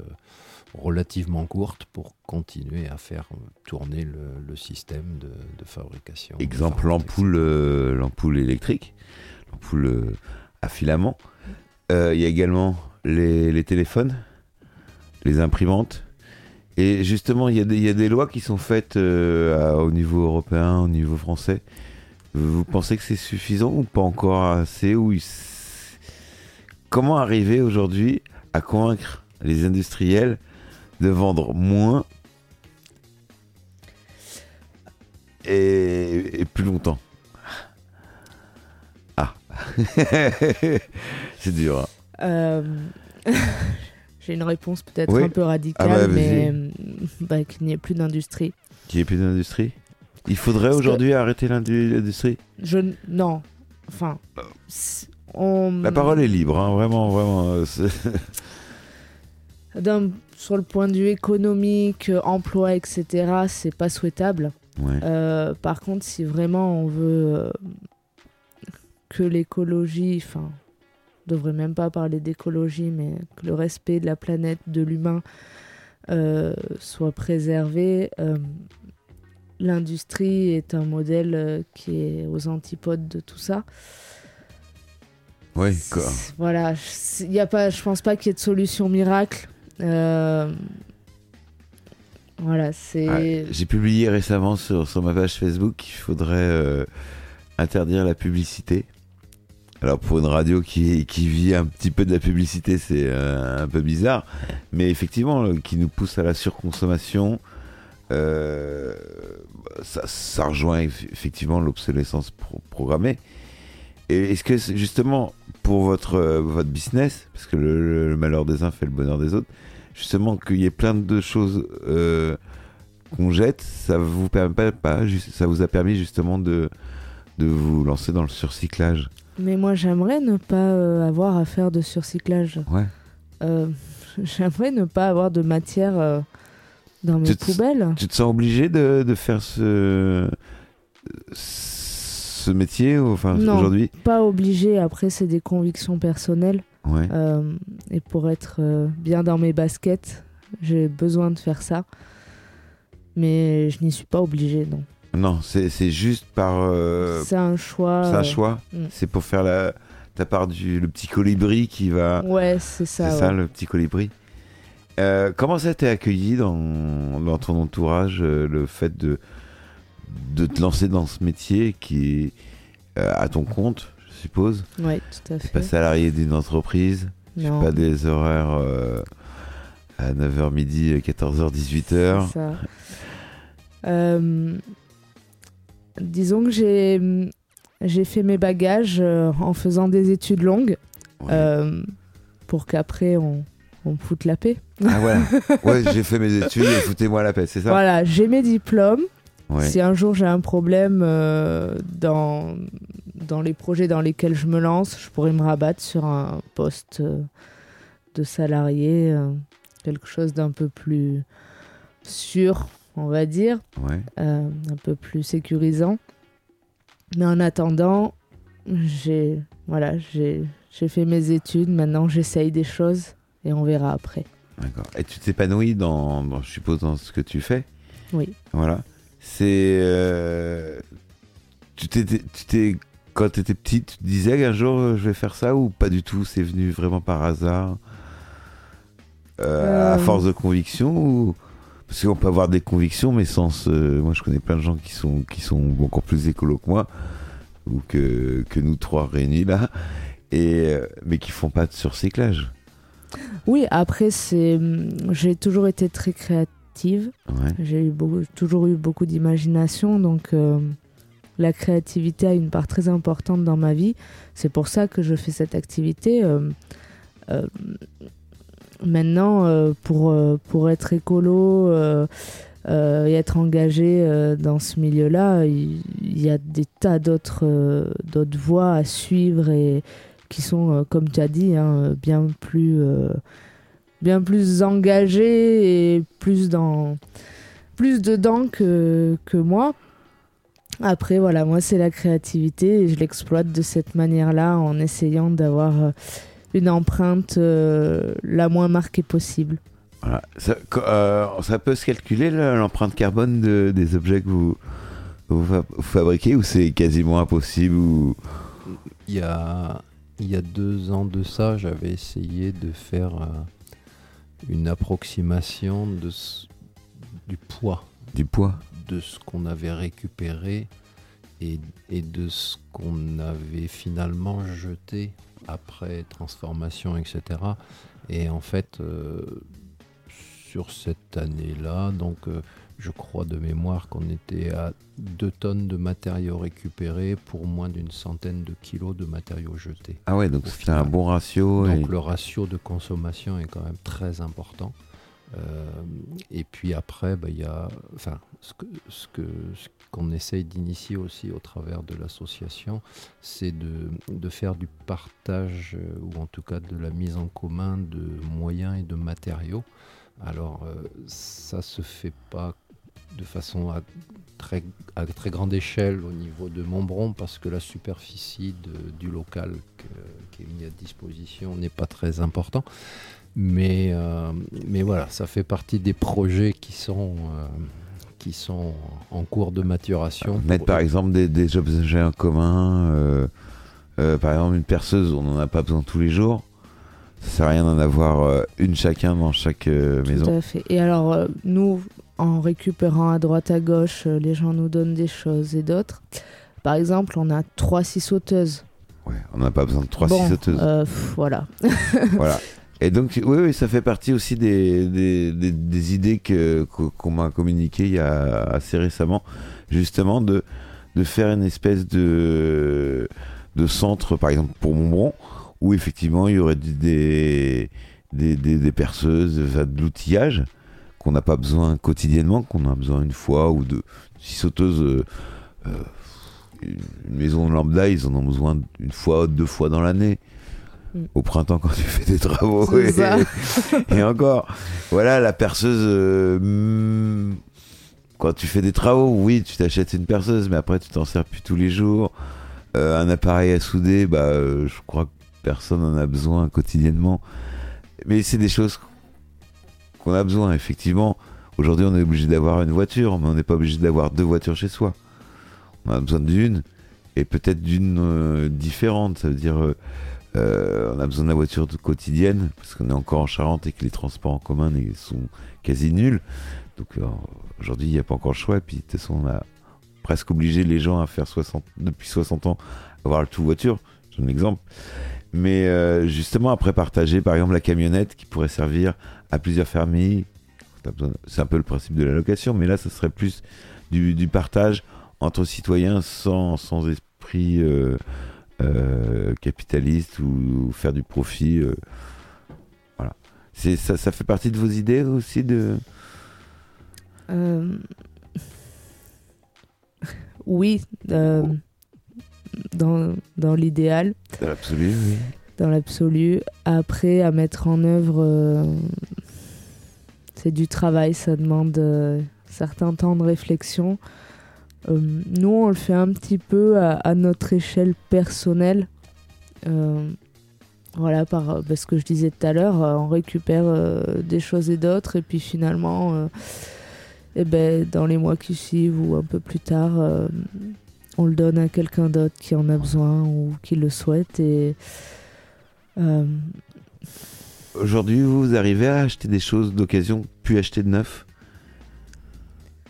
relativement courte pour continuer à faire tourner le, le système de, de fabrication. Exemple, l'ampoule l'ampoule électrique, l'ampoule à filament. Euh, Il y a également les, les téléphones, les imprimantes. Et justement, il y, a des- il y a des lois qui sont faites euh, à- au niveau européen, au niveau français. Vous pensez que c'est suffisant ou pas encore assez ou il Comment arriver aujourd'hui à convaincre les industriels de vendre moins et, et plus longtemps? Ah C'est dur. hein. Euh, J'ai une réponse peut-être Oui. un peu radicale, Ah bah, mais euh, bah, qu'il n'y ait plus d'industrie. Qu'il n'y ait plus d'industrie? Il faudrait que- aujourd'hui arrêter l'indu- l'industrie? Je non, enfin, on. La parole est libre, hein, vraiment, vraiment. euh, sur le point de vue économique, euh, emploi, etc., c'est pas souhaitable. Ouais. Euh, par contre, si vraiment on veut euh, que l'écologie, enfin, on devrait même pas parler d'écologie, mais que le respect de la planète, de l'humain, euh, soit préservé. Euh, L'industrie est un modèle euh, qui est aux antipodes de tout ça. Oui, quoi. Voilà, je- y a pas, je pense pas qu'il y ait de solution miracle. Euh, voilà, c'est. Ouais, J'ai publié récemment sur, sur ma page Facebook qu'il faudrait interdire la publicité. Alors pour une radio qui, qui vit un petit peu de la publicité, c'est euh, un peu bizarre, mais effectivement, qui nous pousse à la surconsommation, euh, ça, rejoint eff- effectivement l'obsolescence pro- programmée. Et est-ce que justement pour votre, votre business, parce que le, malheur des uns fait le bonheur des autres, justement qu'il y ait plein de choses euh, qu'on jette, ça vous permet pas, ça vous a permis justement de, de vous lancer dans le surcyclage? Mais moi, j'aimerais ne pas euh, avoir à faire de surcyclage. Ouais. Euh, j'aimerais ne pas avoir de matière euh, dans mes Tu poubelles. Tu te sens obligé de, de faire ce, ce métier enfin, aujourd'hui? Pas obligé, après, c'est des convictions personnelles. Ouais. Et pour être bien dans mes baskets, j'ai besoin de faire ça. Mais je n'y suis pas obligée, non. Non, c'est juste par. euh, c'est un choix. c'est un euh, choix. mm. C'est pour faire la, ta part du le petit colibri qui va. Ouais, c'est ça. c'est ça, le petit colibri. Euh, comment ça t'est accueilli dans, dans ton entourage, le fait de, de te lancer dans ce métier qui est à ton compte, je suppose? Ouais, tout à fait. pas salarié d'une entreprise, non, pas des horaires à 9h midi, 14h, 18h. c'est ça. Euh, disons que j'ai j'ai fait mes bagages euh, en faisant des études longues Ouais. euh, pour qu'après on, on me foute la paix. Ah voilà, ouais, j'ai fait mes études et foutez-moi la paix, c'est ça? Voilà, j'ai mes diplômes. Ouais. Si un jour j'ai un problème euh, dans, dans les projets dans lesquels je me lance, je pourrais me rabattre sur un poste euh, de salarié, euh, quelque chose d'un peu plus sûr, on va dire, Ouais. euh, un peu plus sécurisant. Mais en attendant, j'ai voilà, j'ai fait mes études, maintenant j'essaye des choses et on verra après. D'accord. Et tu t'épanouis dans, dans, je suppose, dans ce que tu fais? Oui. Voilà. C'est. euh, Tu t'es, tu t'es, quand tu étais petite, tu te disais qu'un jour je vais faire ça ou pas du tout? C'est venu vraiment par hasard Euh, À force de conviction ou. Parce qu'on peut avoir des convictions, mais sans se... Moi, je connais plein de gens qui sont, qui sont encore plus écolos que moi, ou que, que nous trois réunis là, et, euh, mais qui font pas de surcyclage. Oui, après c'est j'ai toujours été très créative. Ouais. J'ai eu beaucoup, toujours eu beaucoup d'imagination, donc euh, la créativité a une part très importante dans ma vie. C'est pour ça que je fais cette activité. euh, euh, maintenant, euh, pour, euh, pour être écolo euh, et être engagé dans ce milieu-là, il y, a des tas d'autres d'autres voies à suivre et qui sont, comme tu as dit, hein, bien plus... bien plus engagé et plus dans plus dedans que, que moi. Après, voilà, moi, c'est la créativité et je l'exploite de cette manière-là en essayant d'avoir une empreinte euh, la moins marquée possible. Voilà. Ça, euh, ça peut se calculer l'empreinte carbone de- des objets que vous, vous, fa- vous fabriquez ou c'est quasiment impossible ou... Il y a, il y a deux ans de ça, j'avais essayé de faire euh, une approximation de ce- du poids du poids de ce qu'on avait récupéré et, et de ce qu'on avait finalement jeté après transformation, etc. Et en fait, euh, sur cette année-là, donc euh, je crois de mémoire qu'on était à 2 tonnes de matériaux récupérés pour moins d'une centaine de kilos de matériaux jetés. Ah ouais, donc c'est un bon ratio. Donc et- le ratio de consommation est quand même très important. Euh, et puis après, bah, il y a enfin, ce que- ce que- ce qu'on essaye d'initier aussi au travers de l'association, c'est de, de faire du partage, euh, ou en tout cas de la mise en commun de moyens et de matériaux. Alors euh, ça se fait pas de façon à très, à très grande échelle au niveau de Montbron parce que la superficie du local qui est mis à disposition n'est pas très important. Mais, euh, mais voilà, ça fait partie des projets qui sont, euh, qui sont en cours de maturation. Mettre par exemple des, des, objets en commun, euh, par exemple une perceuse, on n'en a pas besoin tous les jours. Ça sert à rien d'en avoir une chacun dans chaque maison. Tout à fait. Et alors, nous, en récupérant à droite à gauche, les gens nous donnent des choses et d'autres. Par exemple, on a trois six sauteuses. Ouais, on n'a pas besoin de trois six sauteuses. voilà. voilà. Et donc, oui, ça fait partie aussi des, des, des, idées qu'on m'a communiquées il y a assez récemment, justement, de, de faire une espèce de, de centre, par exemple, pour Montbron, où effectivement, il y aurait des, des, des, perceuses, de l'outillage qu'on n'a pas besoin quotidiennement, qu'on a besoin une fois ou deux. Si sauteuse, euh, euh, une maison lambda, ils en ont besoin une fois, deux fois dans l'année. Au printemps quand tu fais des travaux et, encore. Voilà la perceuse euh, quand tu fais des travaux oui tu t'achètes une perceuse mais après tu t'en sers plus tous les jours. Euh, un appareil à souder bah euh, je crois que personne en a besoin quotidiennement. Mais c'est des choses qu'on a besoin effectivement. Aujourd'hui on est obligé d'avoir une voiture mais on n'est pas obligé d'avoir deux voitures chez soi. On a besoin d'une et peut-être d'une différente. Ça veut dire euh, on a besoin de la voiture quotidienne parce qu'on est encore en Charente et que les transports en commun sont quasi nuls. Donc euh, aujourd'hui, il n'y a pas encore le choix. Et puis de toute façon, on a presque obligé les gens à faire 60, depuis 60 ans avoir le tout voiture. J'ai un exemple. Mais euh, justement, après partager par exemple la camionnette qui pourrait servir à plusieurs familles. C'est un peu le principe de la location, mais là, ce serait plus du, partage entre citoyens sans, sans esprit capitaliste ou, faire du profit. Euh, voilà. C'est, ça, ça fait partie de vos idées aussi de. Euh, oui, dans, dans l'idéal. Dans l'absolu, oui. Dans l'absolu. Après, à mettre en œuvre, c'est du travail, ça demande certains temps de réflexion. Euh, nous, on le fait un petit peu à, notre échelle personnelle. Euh, voilà, par ce que je disais tout à l'heure, euh, on récupère des choses et d'autres, et puis finalement, eh ben, dans les mois qui suivent ou un peu plus tard, on le donne à quelqu'un d'autre qui en a besoin ou qui le souhaite. Aujourd'hui, vous arrivez à acheter des choses d'occasion, puis acheter de neuf?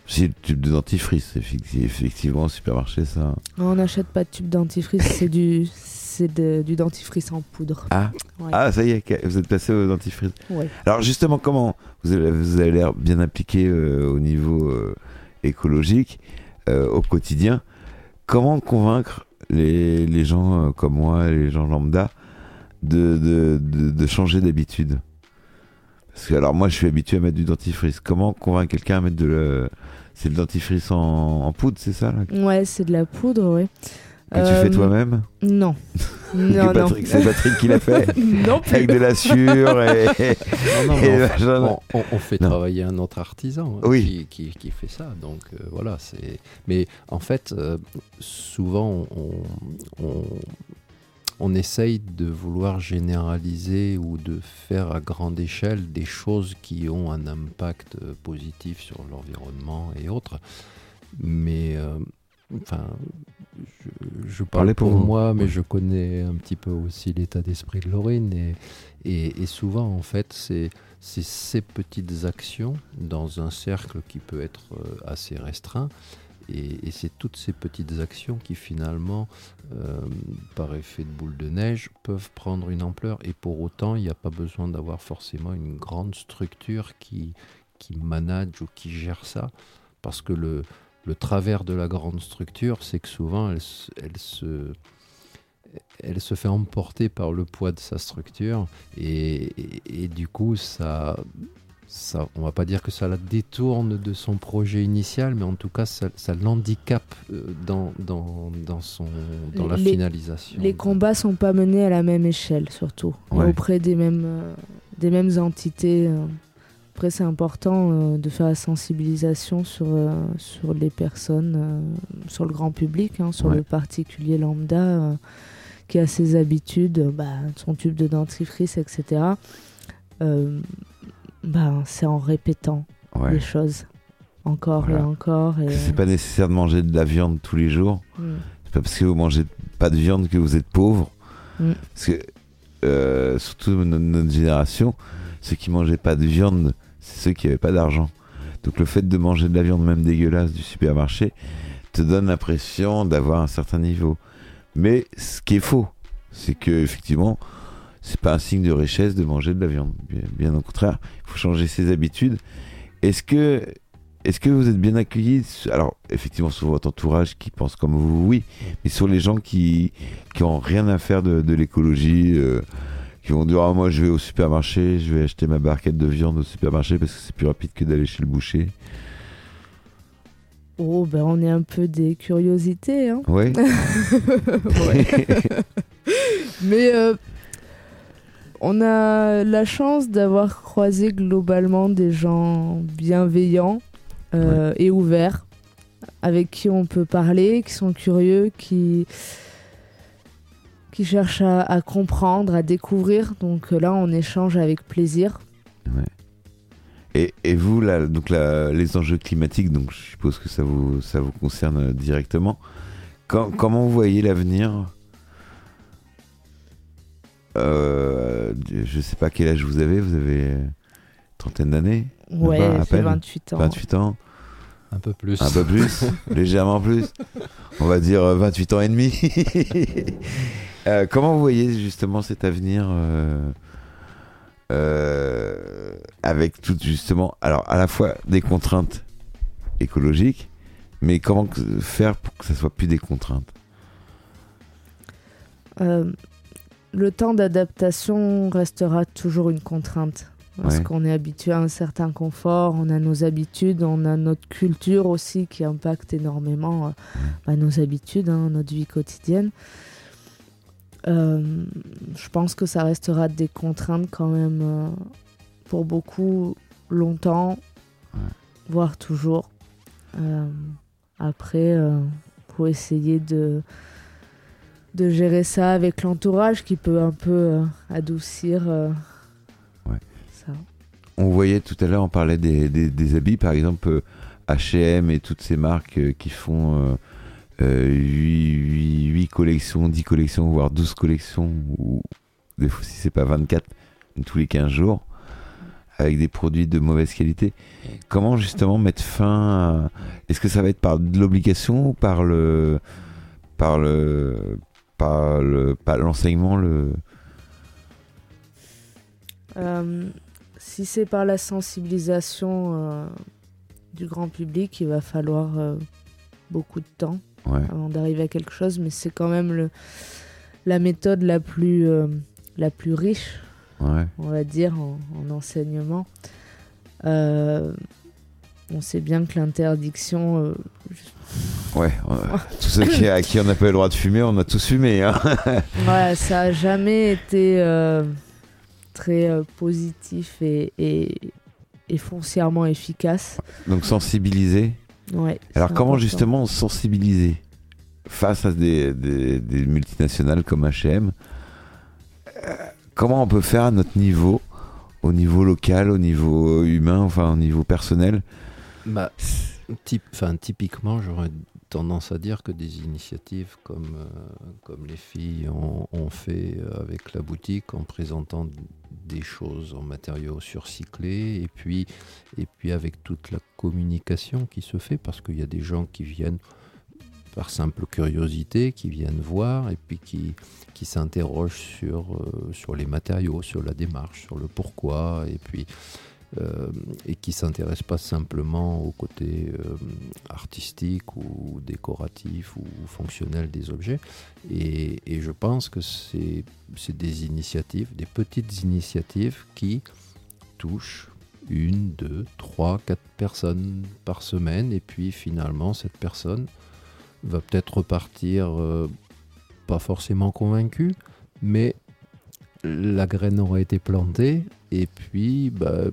C'est le tube de dentifrice, effectivement, au supermarché, ça. On n'achète pas de tube dentifrice, c'est du, c'est du dentifrice en poudre. Ah, ah ça y est, vous êtes passé au dentifrice. Alors justement, comment vous avez, vous avez l'air bien appliqué euh, au niveau euh, écologique, euh, au quotidien. Comment convaincre les, les gens comme moi, les gens lambda, de, de, de, de changer d'habitude? Parce que alors moi, je suis habitué à mettre du dentifrice. Comment convaincre quelqu'un à mettre de le c'est le dentifrice en, poudre, c'est ça là Ouais, c'est de la poudre, ouais. Que tu fais euh, toi-même Non. non, Patrick, C'est Patrick qui l'a fait Non Avec de la sueur et... non, on, fait travailler un autre artisan hein, qui, qui, fait ça. Donc euh, voilà, c'est... Mais en fait, euh, souvent, on, on essaye de vouloir généraliser ou de faire à grande échelle des choses qui ont un impact euh, positif sur l'environnement et autres. Mais euh, enfin, je, parle pour, moi, mais je connais un petit peu aussi l'état d'esprit de Laurine et, et, souvent en fait c'est ces petites actions dans un cercle qui peut être euh, assez restreint et, c'est toutes ces petites actions qui finalement, euh, par effet de boule de neige, peuvent prendre une ampleur. Et pour autant, il n'y a pas besoin d'avoir forcément une grande structure qui, qui manage ou qui gère ça. Parce que le, le travers de la grande structure, c'est que souvent, elle, se, elle se fait emporter par le poids de sa structure. et, et du coup, ça ça, on va pas dire que ça la détourne de son projet initial, mais en tout cas, ça, ça l'handicape euh, dans, dans, dans, son, dans la finalisation. Les combats sont pas menés à la même échelle, surtout, auprès des mêmes, euh, des mêmes entités. Euh, Après, c'est important euh, de faire la sensibilisation sur, euh, sur les personnes, sur le grand public, hein, sur Ouais. le particulier lambda qui a ses habitudes, bah, son tube de dentifrice, etc. Euh, bah, c'est en répétant Ouais. les choses encore Voilà. et encore. Et... C'est pas nécessaire de manger de la viande tous les jours. Mm. C'est pas parce que vous mangez pas de viande que vous êtes pauvre. Mm. Parce que, euh, surtout no- notre génération, ceux qui mangeaient pas de viande, c'est ceux qui avaient pas d'argent. Donc le fait de manger de la viande même dégueulasse du supermarché te donne l'impression d'avoir un certain niveau. Mais ce qui est faux, c'est que effectivement, c'est pas un signe de richesse de manger de la viande. Bien, bien au contraire, il faut changer ses habitudes. Est-ce que est-ce que vous êtes bien accueillis Alors, effectivement, sur votre entourage qui pense comme vous, oui. Mais sur les gens qui qui ont rien à faire de, de l'écologie, euh, qui vont dire ah, moi je vais au supermarché, je vais acheter ma barquette de viande au supermarché parce que c'est plus rapide que d'aller chez le boucher. Oh, ben on est un peu des curiosités. Hein. Ouais. Mais euh, on a la chance d'avoir croisé globalement des gens bienveillants euh, et ouverts, avec qui on peut parler, qui sont curieux, qui, qui cherchent à, à comprendre, à découvrir. Donc là, on échange avec plaisir. Et, et vous, là, donc là, les enjeux climatiques, donc je suppose que ça vous, ça vous concerne directement. Quand- comment vous voyez l'avenir? Euh, Je sais pas quel âge vous avez, vous avez une trentaine d'années Ouais, pas, à peine. 28 ans. 28 ans Un peu plus. Un peu plus Légèrement plus On va dire euh, 28 ans et demi. Euh, comment vous voyez justement cet avenir euh, euh, avec tout justement, alors à la fois des contraintes écologiques, mais comment faire pour que ça soit plus des contraintes? Euh, le temps d'adaptation restera toujours une contrainte. Parce Ouais. qu'on est habitué à un certain confort, on a nos habitudes, on a notre culture aussi qui impacte énormément euh, bah, nos habitudes, hein, notre vie quotidienne. Euh, je pense que ça restera des contraintes quand même euh, pour beaucoup longtemps, Ouais. voire toujours. Après, il faut essayer de, de gérer ça avec l'entourage qui peut un peu euh, adoucir euh, Ouais. ça. On voyait tout à l'heure, on parlait des, des- des habits, par exemple euh, H&M et toutes ces marques qui font euh, 8, collections, 10 collections, voire 12 collections, ou des fois si c'est pas 24, tous les 15 jours, avec des produits de mauvaise qualité. Comment justement mettre fin à... Est-ce que ça va être par de l'obligation ou par le... par le... par le... par l'enseignement le... Euh, si c'est par la sensibilisation euh, du grand public, il va falloir euh, beaucoup de temps Ouais. avant d'arriver à quelque chose, mais c'est quand même le, la méthode la plus, la plus riche, Ouais. on va dire, en, en enseignement. On sait bien que l'interdiction, Ouais, euh, tous ceux qui, à qui on n'a pas le droit de fumer, on a tous fumé. Hein. ouais, ça a jamais été euh, très euh, positif et, et, et foncièrement efficace. Donc sensibiliser. Ouais, Alors comment important. justement sensibiliser face à des, des- des multinationales comme H&M Comment on peut faire à notre niveau, au niveau local, au niveau humain, enfin au niveau personnel? Bah, type, enfin, typiquement, j'aurais tendance à dire que des initiatives comme, euh, les filles ont, fait avec la boutique en présentant des choses en matériaux surcyclés et puis, et puis avec toute la communication qui se fait parce qu'il y a des gens qui viennent par simple curiosité, qui viennent voir et puis qui, qui s'interrogent sur, euh, sur les matériaux, sur la démarche, sur le pourquoi et puis euh, et qui ne s'intéressent pas simplement au côté euh, artistique ou décoratif ou fonctionnel des objets. Et, je pense que c'est des initiatives, des petites initiatives qui touchent une, deux, trois, quatre personnes par semaine. Et puis finalement, cette personne va peut-être repartir euh, pas forcément convaincue, mais la graine aura été plantée. Et puis, bah,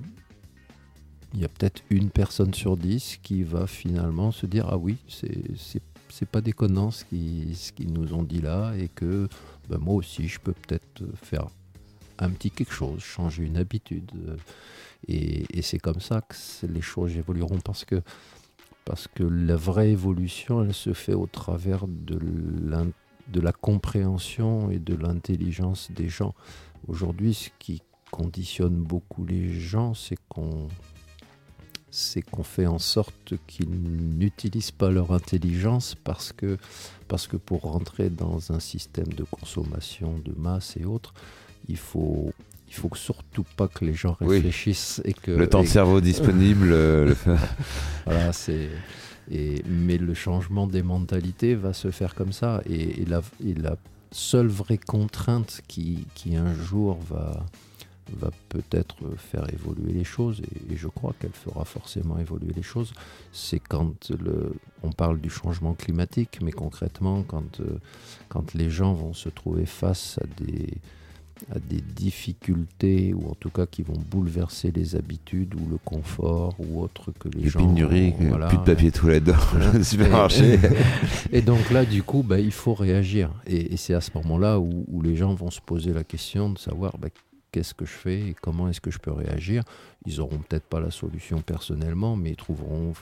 il y a peut-être une personne sur dix qui va finalement se dire ah oui c'est pas déconnant ce qu'ils ce qu'ils nous ont dit là et que ben, moi aussi je peux peut-être faire un petit quelque chose changer une habitude. Et, et c'est comme ça que les choses évolueront parce que parce que la vraie évolution elle se fait au travers de de la compréhension et de l'intelligence des gens. Aujourd'hui ce qui conditionne beaucoup les gens c'est qu'on c'est qu'on fait en sorte qu'ils n'utilisent pas leur intelligence parce que, parce que pour rentrer dans un système de consommation de masse et autres, il faut, il faut surtout pas que les gens réfléchissent oui. et que le temps de cerveau disponible. le... voilà, c'est. Et, mais le changement des mentalités va se faire comme ça. Et, et, la, et la, seule vraie contrainte qui, qui un jour va, va peut-être faire évoluer les choses, et, et je crois qu'elle fera forcément évoluer les choses, c'est quand le, on parle du changement climatique, mais concrètement quand, euh, quand les gens vont se trouver face à des, à des difficultés, ou en tout cas qui vont bouleverser les habitudes, ou le confort, ou autre que les, les gens... pénuries, voilà, plus de papier toilette dans le supermarché. Et, et, donc là, du coup, bah, il faut réagir. Et, et c'est à ce moment-là où, où, les gens vont se poser la question de savoir bah, qu'est-ce que je fais et comment est-ce que je peux réagir. Ils n'auront peut-être pas la solution personnellement, mais ils trouveront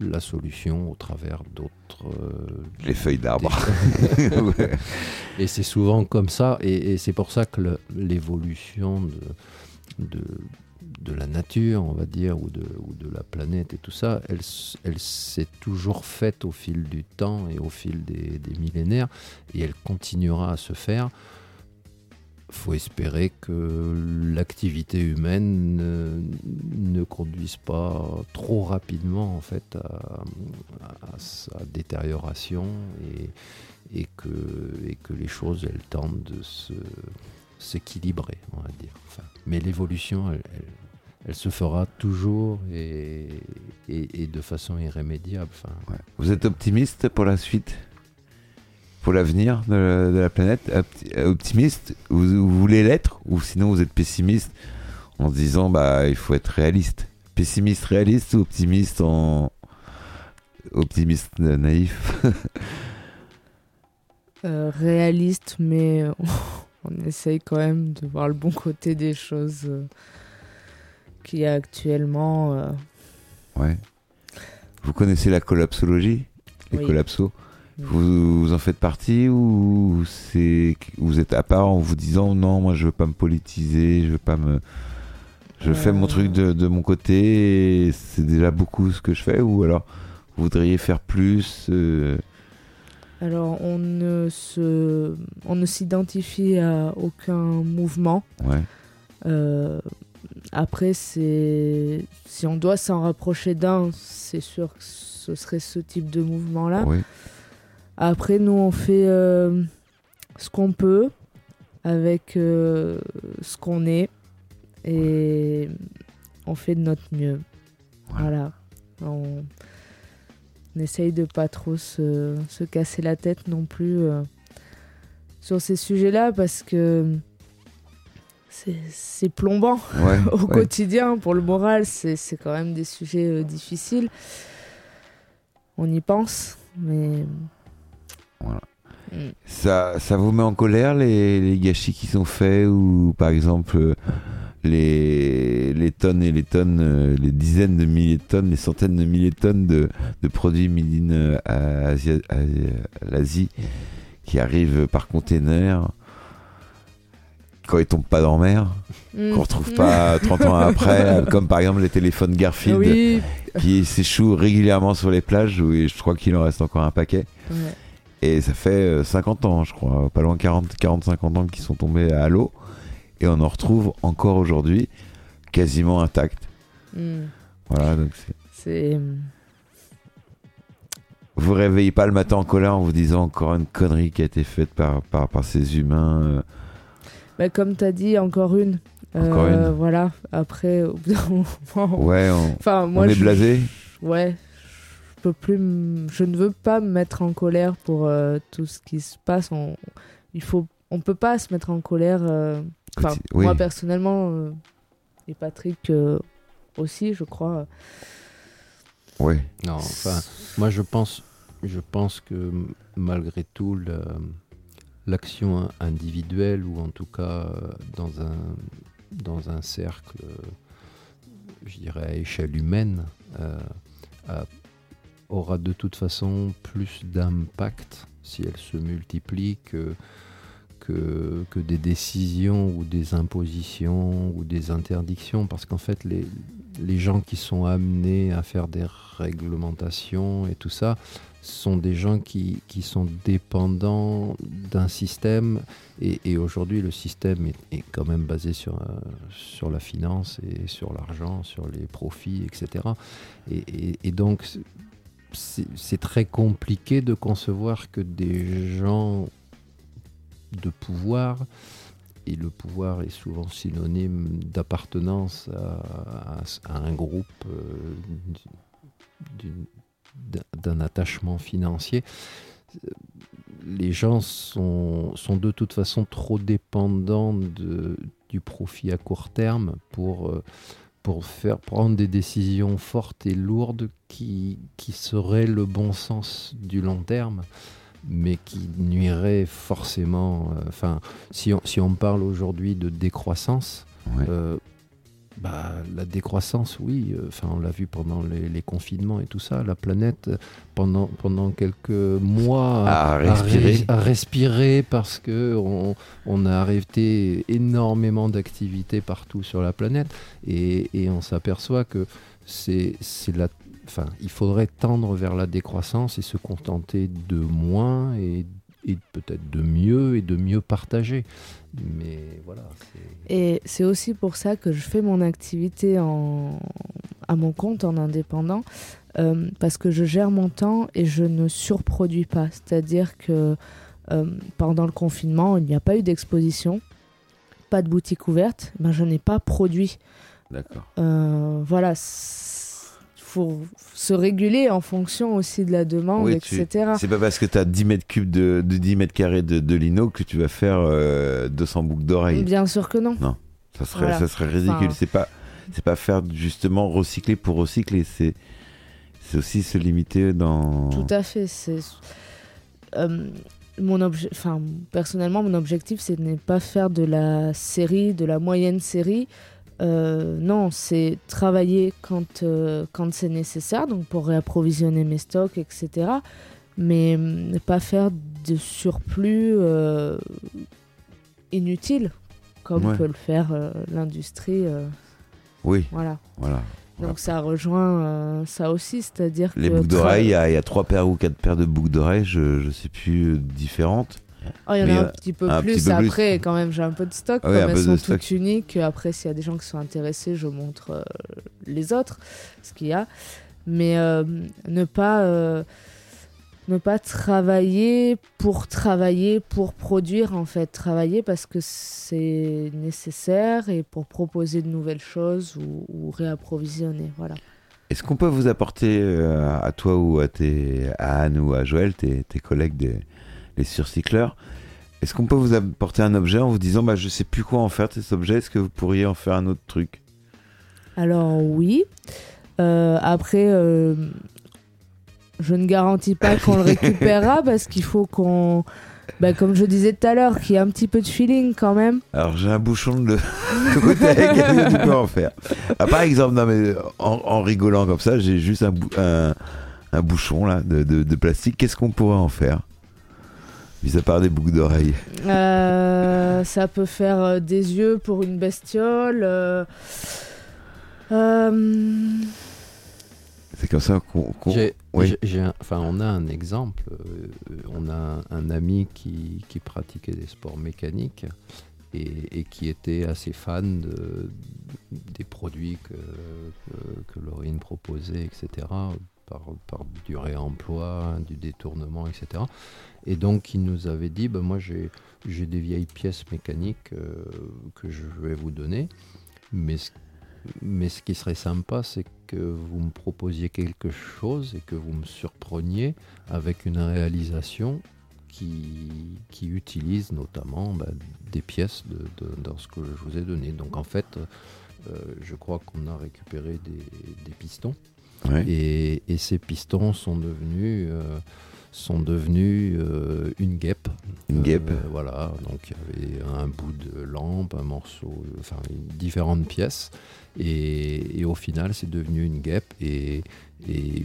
la solution au travers d'autres... Euh, Les feuilles d'arbre. ouais. Et c'est souvent comme ça, et, et c'est pour ça que l'évolution de, de, de, la nature, on va dire, ou de, ou de la planète et tout ça, elle, elle s'est toujours faite au fil du temps et au fil des, des millénaires, et elle continuera à se faire faut espérer que l'activité humaine ne, conduise pas trop rapidement en fait à, sa détérioration et, que, les choses elles tentent de s'équilibrer on va dire. Mais l'évolution elle, se fera toujours et, de façon irrémédiable vous êtes optimiste pour la suite? Pour l'avenir de, de, la planète Optimiste vous, vous voulez l'être Ou sinon vous êtes pessimiste en se disant bah il faut être réaliste Pessimiste réaliste ou optimiste en. Optimiste naïf? Euh, Réaliste, mais on essaye quand même de voir le bon côté des choses euh, qu'il y a actuellement. Euh... Ouais. Vous connaissez la collapsologie Les Oui. collapsos? Vous, vous, en faites partie ou c'est vous êtes à part en vous disant non moi je veux pas me politiser je veux pas me je fais mon truc de, de mon côté c'est déjà beaucoup ce que je fais ou alors vous voudriez faire plus euh... alors on ne se on ne s'identifie à aucun mouvement ouais. euh, après c'est si on doit s'en rapprocher d'un c'est sûr que ce serait ce type de mouvement là oui. Après, nous, on fait euh, ce qu'on peut avec euh, ce qu'on est et on fait de notre mieux. Voilà. On, on, essaye de pas trop se, se, casser la tête non plus euh, sur ces sujets-là parce que c'est plombant ouais, au ouais. quotidien pour le moral. C'est quand même des sujets difficiles. On y pense, mais voilà. Mm. Ça, ça vous met en colère les, les, gâchis qui sont faits ou par exemple les, les tonnes et les tonnes, les dizaines de milliers de tonnes, les centaines de milliers de tonnes de, de produits made in à, à, à l'Asie qui arrivent par container quand ils tombent pas dans la mer, mmh. qu'on retrouve pas 30 ans après, comme par exemple les téléphones Garfield oui. qui s'échouent régulièrement sur les plages où je crois qu'il en reste encore un paquet. Ouais. Et ça fait 50 ans, je crois, pas loin 40, 40 50 ans qu'ils sont tombés à l'eau. Et on en retrouve encore aujourd'hui quasiment intacts. Mmh. Voilà, donc c'est. Vous réveillez pas le matin en colère en vous disant encore une connerie qui a été faite par, par, par ces humains. Euh... Bah, comme tu as dit, encore une. Encore euh, une. Voilà, après, au bout d'un moment. Ouais, on, enfin, moi, on est je, blasé. Ouais, peux plus. Je ne veux pas me mettre en colère pour euh, tout ce qui se passe. On, il faut, on peut pas se mettre en colère. euh, oui. moi personnellement, euh, et Patrick, euh, aussi, je crois. Oui. Non, enfin, moi je pense, je pense que malgré tout, l'action individuelle, ou en tout cas dans un, dans un cercle, je dirais à échelle humaine, aura de toute façon plus d'impact si elle se multiplie que, que, des décisions ou des impositions ou des interdictions, parce qu'en fait les, les gens qui sont amenés à faire des réglementations et tout ça sont des gens qui, qui sont dépendants d'un système et, aujourd'hui le système est, quand même basé sur, euh, sur la finance et sur l'argent, sur les profits, etc. Et, et donc c'est très compliqué de concevoir que des gens de pouvoir, et le pouvoir est souvent synonyme d'appartenance à, un groupe, euh, d'un attachement financier, les gens sont, sont, de toute façon trop dépendants du profit à court terme pour, euh, pour faire prendre des décisions fortes et lourdes qui, qui seraient le bon sens du long terme mais qui nuiraient forcément. Euh, enfin, si, on, si on parle aujourd'hui de décroissance, euh, bah, la décroissance, oui, euh, enfin, on l'a vu pendant les, confinements et tout ça, la planète, pendant, pendant quelques mois, a, respirer. A, respirer parce que on, on a arrêté énormément d'activités partout sur la planète et, et on s'aperçoit que c'est la Enfin, il faudrait tendre vers la décroissance et se contenter de moins et, et peut-être de mieux et de mieux partager. Mais voilà. Et c'est aussi pour ça que je fais mon activité en, à mon compte en indépendant, euh, parce que je gère mon temps et je ne surproduis pas. C'est-à-dire que euh, pendant le confinement, il n'y a pas eu d'exposition, pas de boutique ouverte, ben je n'ai pas produit. D'accord. Euh, voilà faut se réguler en fonction aussi de la demande, etc. C'est pas parce que tu as 10 mètres cubes de, 10 mètres carrés de, lino que tu vas faire 200 euh, boucles d'oreilles. Bien sûr que non. Non, ça serait, ça serait ridicule. c'est pas, c'est pas faire justement recycler pour recycler. C'est, c'est aussi se limiter dans. Tout à fait. C'est. Euh, mon obje... enfin, personnellement, mon objectif, c'est de ne pas faire de la série, de la moyenne série, euh, non, c'est travailler quand, euh, quand c'est nécessaire, donc pour réapprovisionner mes stocks, etc. Mais ne pas faire de surplus euh, inutile, comme peut le faire l'industrie. oui. Voilà. voilà. Donc ça rejoint ça aussi, c'est-à-dire Les boucles d'oreilles, il y, a trois paires ou quatre paires de boucles d'oreilles, je ne sais plus, différentes. Oh, il y en a un petit peu plus après, quand même, j'ai un peu de stock, comme elles sont toutes uniques. Après, s'il y a des gens qui sont intéressés, je montre euh, les autres, ce qu'il y a. Mais euh, ne pas. Euh, ne pas travailler pour travailler, pour produire en fait. Travailler parce que c'est nécessaire et pour proposer de nouvelles choses ou, réapprovisionner. Voilà. Est-ce qu'on peut vous apporter à toi ou à, tes, à Anne ou à Joël, tes, tes collègues des, les surcycleurs. Est-ce qu'on peut vous apporter un objet en vous disant bah, je sais plus quoi en faire de cet objet, est-ce que vous pourriez en faire un autre truc? Alors oui. Euh, après, euh, je ne garantis pas qu'on le récupérera parce qu'il faut qu'on. Bah, comme je disais tout à l'heure, qu'il y ait un petit peu de feeling quand même. Alors j'ai un bouchon de tu peux en faire. Ah, par exemple, non, mais en, rigolant comme ça, j'ai juste un, un, bouchon là, de, de plastique. Qu'est-ce qu'on pourrait en faire? Mis à part des boucles d'oreilles. Euh, ça peut faire euh, des yeux pour une bestiole. Euh, C'est comme ça qu'on. enfin, on a un exemple. on a un, ami qui, pratiquait des sports mécaniques et, qui était assez fan de, des produits que, que, que Laurine proposait, etc. Par, par, du réemploi, du détournement, etc. Et donc, il nous avait dit, ben, moi j'ai des vieilles pièces mécaniques euh, que je vais vous donner, mais ce, mais ce qui serait sympa, c'est que vous me proposiez quelque chose et que vous me surpreniez avec une réalisation qui, qui utilise notamment ben, des pièces de, dans ce que je vous ai donné. Donc en fait, je crois qu'on a récupéré des, des pistons. Ouais. Et, et ces pistons sont devenus, euh, sont devenus euh, une guêpe. Une Euh, guêpe. voilà, donc il y avait un bout de lampe, un morceau, enfin différentes pièces. Et, et au final, c'est devenu une guêpe. Et, et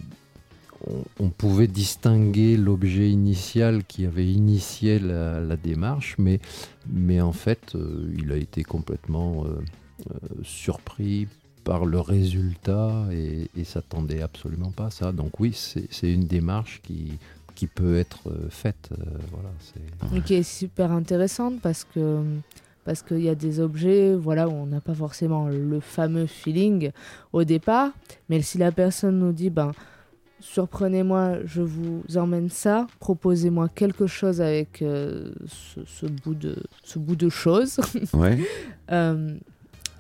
on, on pouvait distinguer l'objet initial qui avait initié la, la démarche, mais, mais en fait, euh, il a été complètement surpris par le résultat et, et s'attendait absolument pas à ça. Donc oui, c'est c'est une démarche qui, qui peut être euh, faite. euh, voilà, c'est- Et qui est super intéressante parce que parce qu'il y a des objets voilà où on n'a pas forcément le fameux feeling au départ mais si la personne nous dit ben surprenez-moi je vous emmène ça proposez-moi quelque chose avec euh, ce, ce bout de ce bout de choses Ouais. Euh,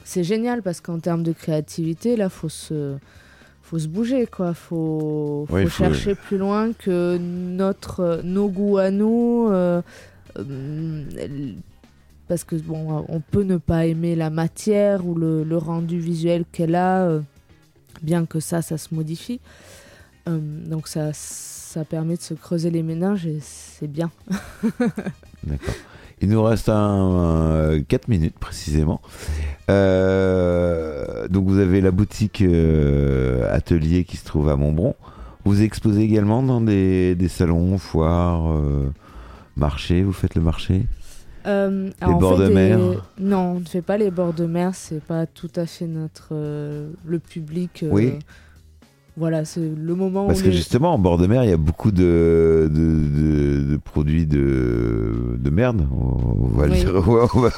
c'est génial parce qu'en termes de créativité là faut se faut se bouger quoi. Faut, faut Ouais, il faut- chercher plus loin que notre nos goûts à nous euh, euh, parce que bon on peut ne pas aimer la matière ou le, le rendu visuel qu'elle a euh, bien que ça ça se modifie. Euh, donc ça ça permet de se creuser les méninges et c'est bien. D'accord. Il nous reste un, 4 minutes précisément. Euh, donc vous avez la boutique euh, atelier qui se trouve à Montbron. Vous exposez également dans des, des salons, foires, euh, marchés. Vous faites le marché? On bords fait de mer? Non, on ne fait pas les bords de mer, c'est pas tout à fait notre le public. Oui. Voilà, c'est le moment Parce où que les- justement, en bord de mer, il y a beaucoup de, de, de- de produits de, de merde. On va, Oui. dire. on va, on va-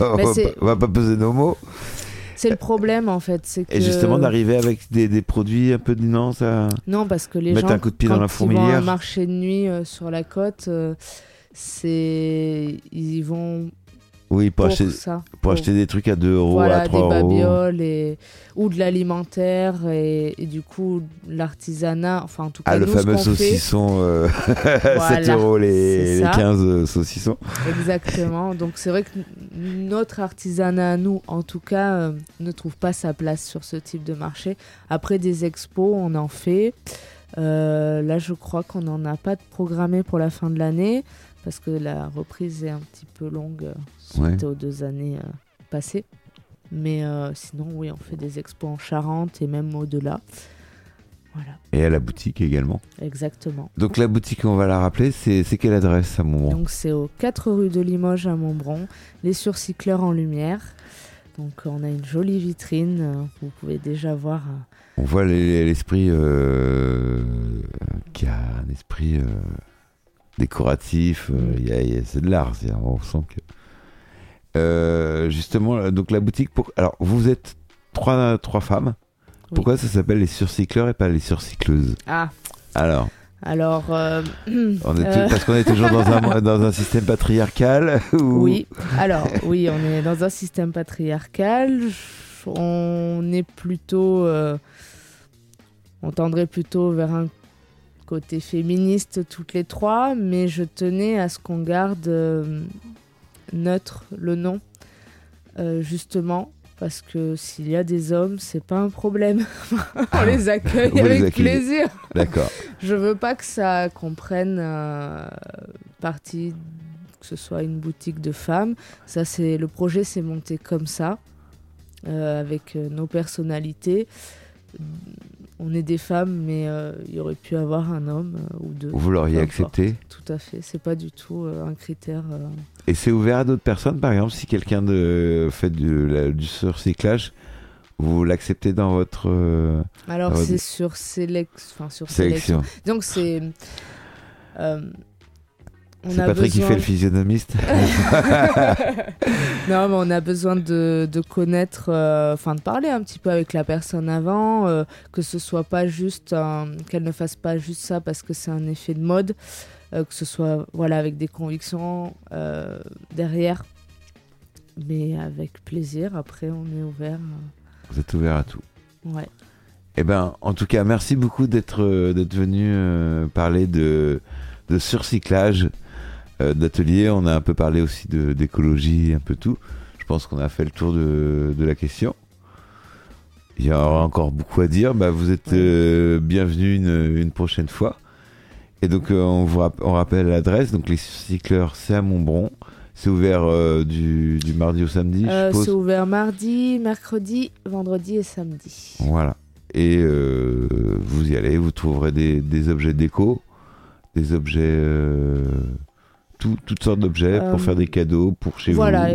on pas, peser nos mots. c'est le problème en fait, c'est que Et justement, d'arriver avec des, des produits un peu de non, ça. non parce que les Mettre gens un coup de pied dans la ils vont fourmilière. marché de nuit euh, sur la côte, euh, c'est ils vont Oui, pour, pour, acheter, ça. pour acheter des trucs à 2 euros, voilà, à des 3 euros. babioles et... ou de l'alimentaire et, et du coup l'artisanat, enfin en tout cas Ah, le nous, fameux saucisson, euh, 7 Voilà, euros les, les ça. 15 euh, saucissons. Exactement. Donc c'est vrai que notre artisanat nous, en tout cas, euh, ne trouve pas sa place sur ce type de marché. Après des expos, on en fait. Euh, là, je crois qu'on n'en a pas de programmé pour la fin de l'année parce que la reprise est un petit peu longue Ouais. suite aux deux années euh, passées. Mais euh, sinon, oui, on fait des expos en Charente et même au-delà. Voilà, Et à la boutique également. exactement. Donc la boutique, on va la rappeler, c'est quelle adresse à Montbron Donc c'est aux 4 rue de Limoges à Montbron, les surcycleurs en lumière. Donc on a une jolie vitrine, euh, vous pouvez déjà voir. On voit les- l'esprit euh, qui a un esprit euh, décoratif. il y a- il y a- c'est de l'art. On sent que. Euh, justement, euh, donc la boutique. Pour... Alors, vous êtes trois, trois femmes. Pourquoi ça s'appelle les surcycleurs et pas les surcycleuses? Ah, Alors, alors euh, on est euh, parce qu'on est toujours dans un, dans un système patriarcal ou... oui, alors oui, on est dans un système patriarcal. On est plutôt, on tendrait plutôt vers un côté féministe toutes les trois, mais je tenais à ce qu'on garde neutre le nom, euh, justement. Parce que s'il y a des hommes, c'est pas un problème. on les accueille les avec plaisir. D'accord. Je veux pas que ça comprenne euh, partie que ce soit une boutique de femmes. Ça c'est le projet s'est monté comme ça euh, avec nos personnalités. On est des femmes, mais euh, il y aurait pu avoir un homme ou deux. Vous l'auriez accepté? Tout à fait. C'est pas du tout un critère. Et c'est ouvert à d'autres personnes, par exemple, si quelqu'un de fait du, la- du surcyclage, vous l'acceptez dans votre euh, Alors c'est sur sélec... enfin, sur sélection. sélection. Donc c'est. euh, C'est a Patrick qui fait le physionomiste. non, mais on a besoin de, de connaître, euh, enfin de parler un petit peu avec la personne avant, euh, que ce soit pas juste, qu'elle ne fasse pas juste ça parce que c'est un effet de mode, euh, que ce soit voilà avec des convictions euh, derrière, mais avec plaisir. Après, on est ouvert. Vous êtes ouvert à tout. euh, ouais. Eh ben, en tout cas, merci beaucoup d'être euh, d'être venu euh, parler de, de surcyclage euh, d'atelier. On a un peu parlé aussi de- d'écologie, un peu tout. Je pense qu'on a fait le tour de, de la question. Il y aura encore beaucoup à dire. Bah, vous êtes euh, bienvenue une, une prochaine fois. Et donc, euh, on vous rapp- on rappelle l'adresse. Donc, les cycleurs, c'est à Montbron. C'est ouvert euh, du, du mardi au samedi, Euh, c'est ouvert mardi, mercredi, vendredi et samedi. Voilà. Et euh, vous y allez, vous trouverez des, des objets déco, des objets. tout- toutes sortes d'objets pour faire des cadeaux pour chez voilà, vous.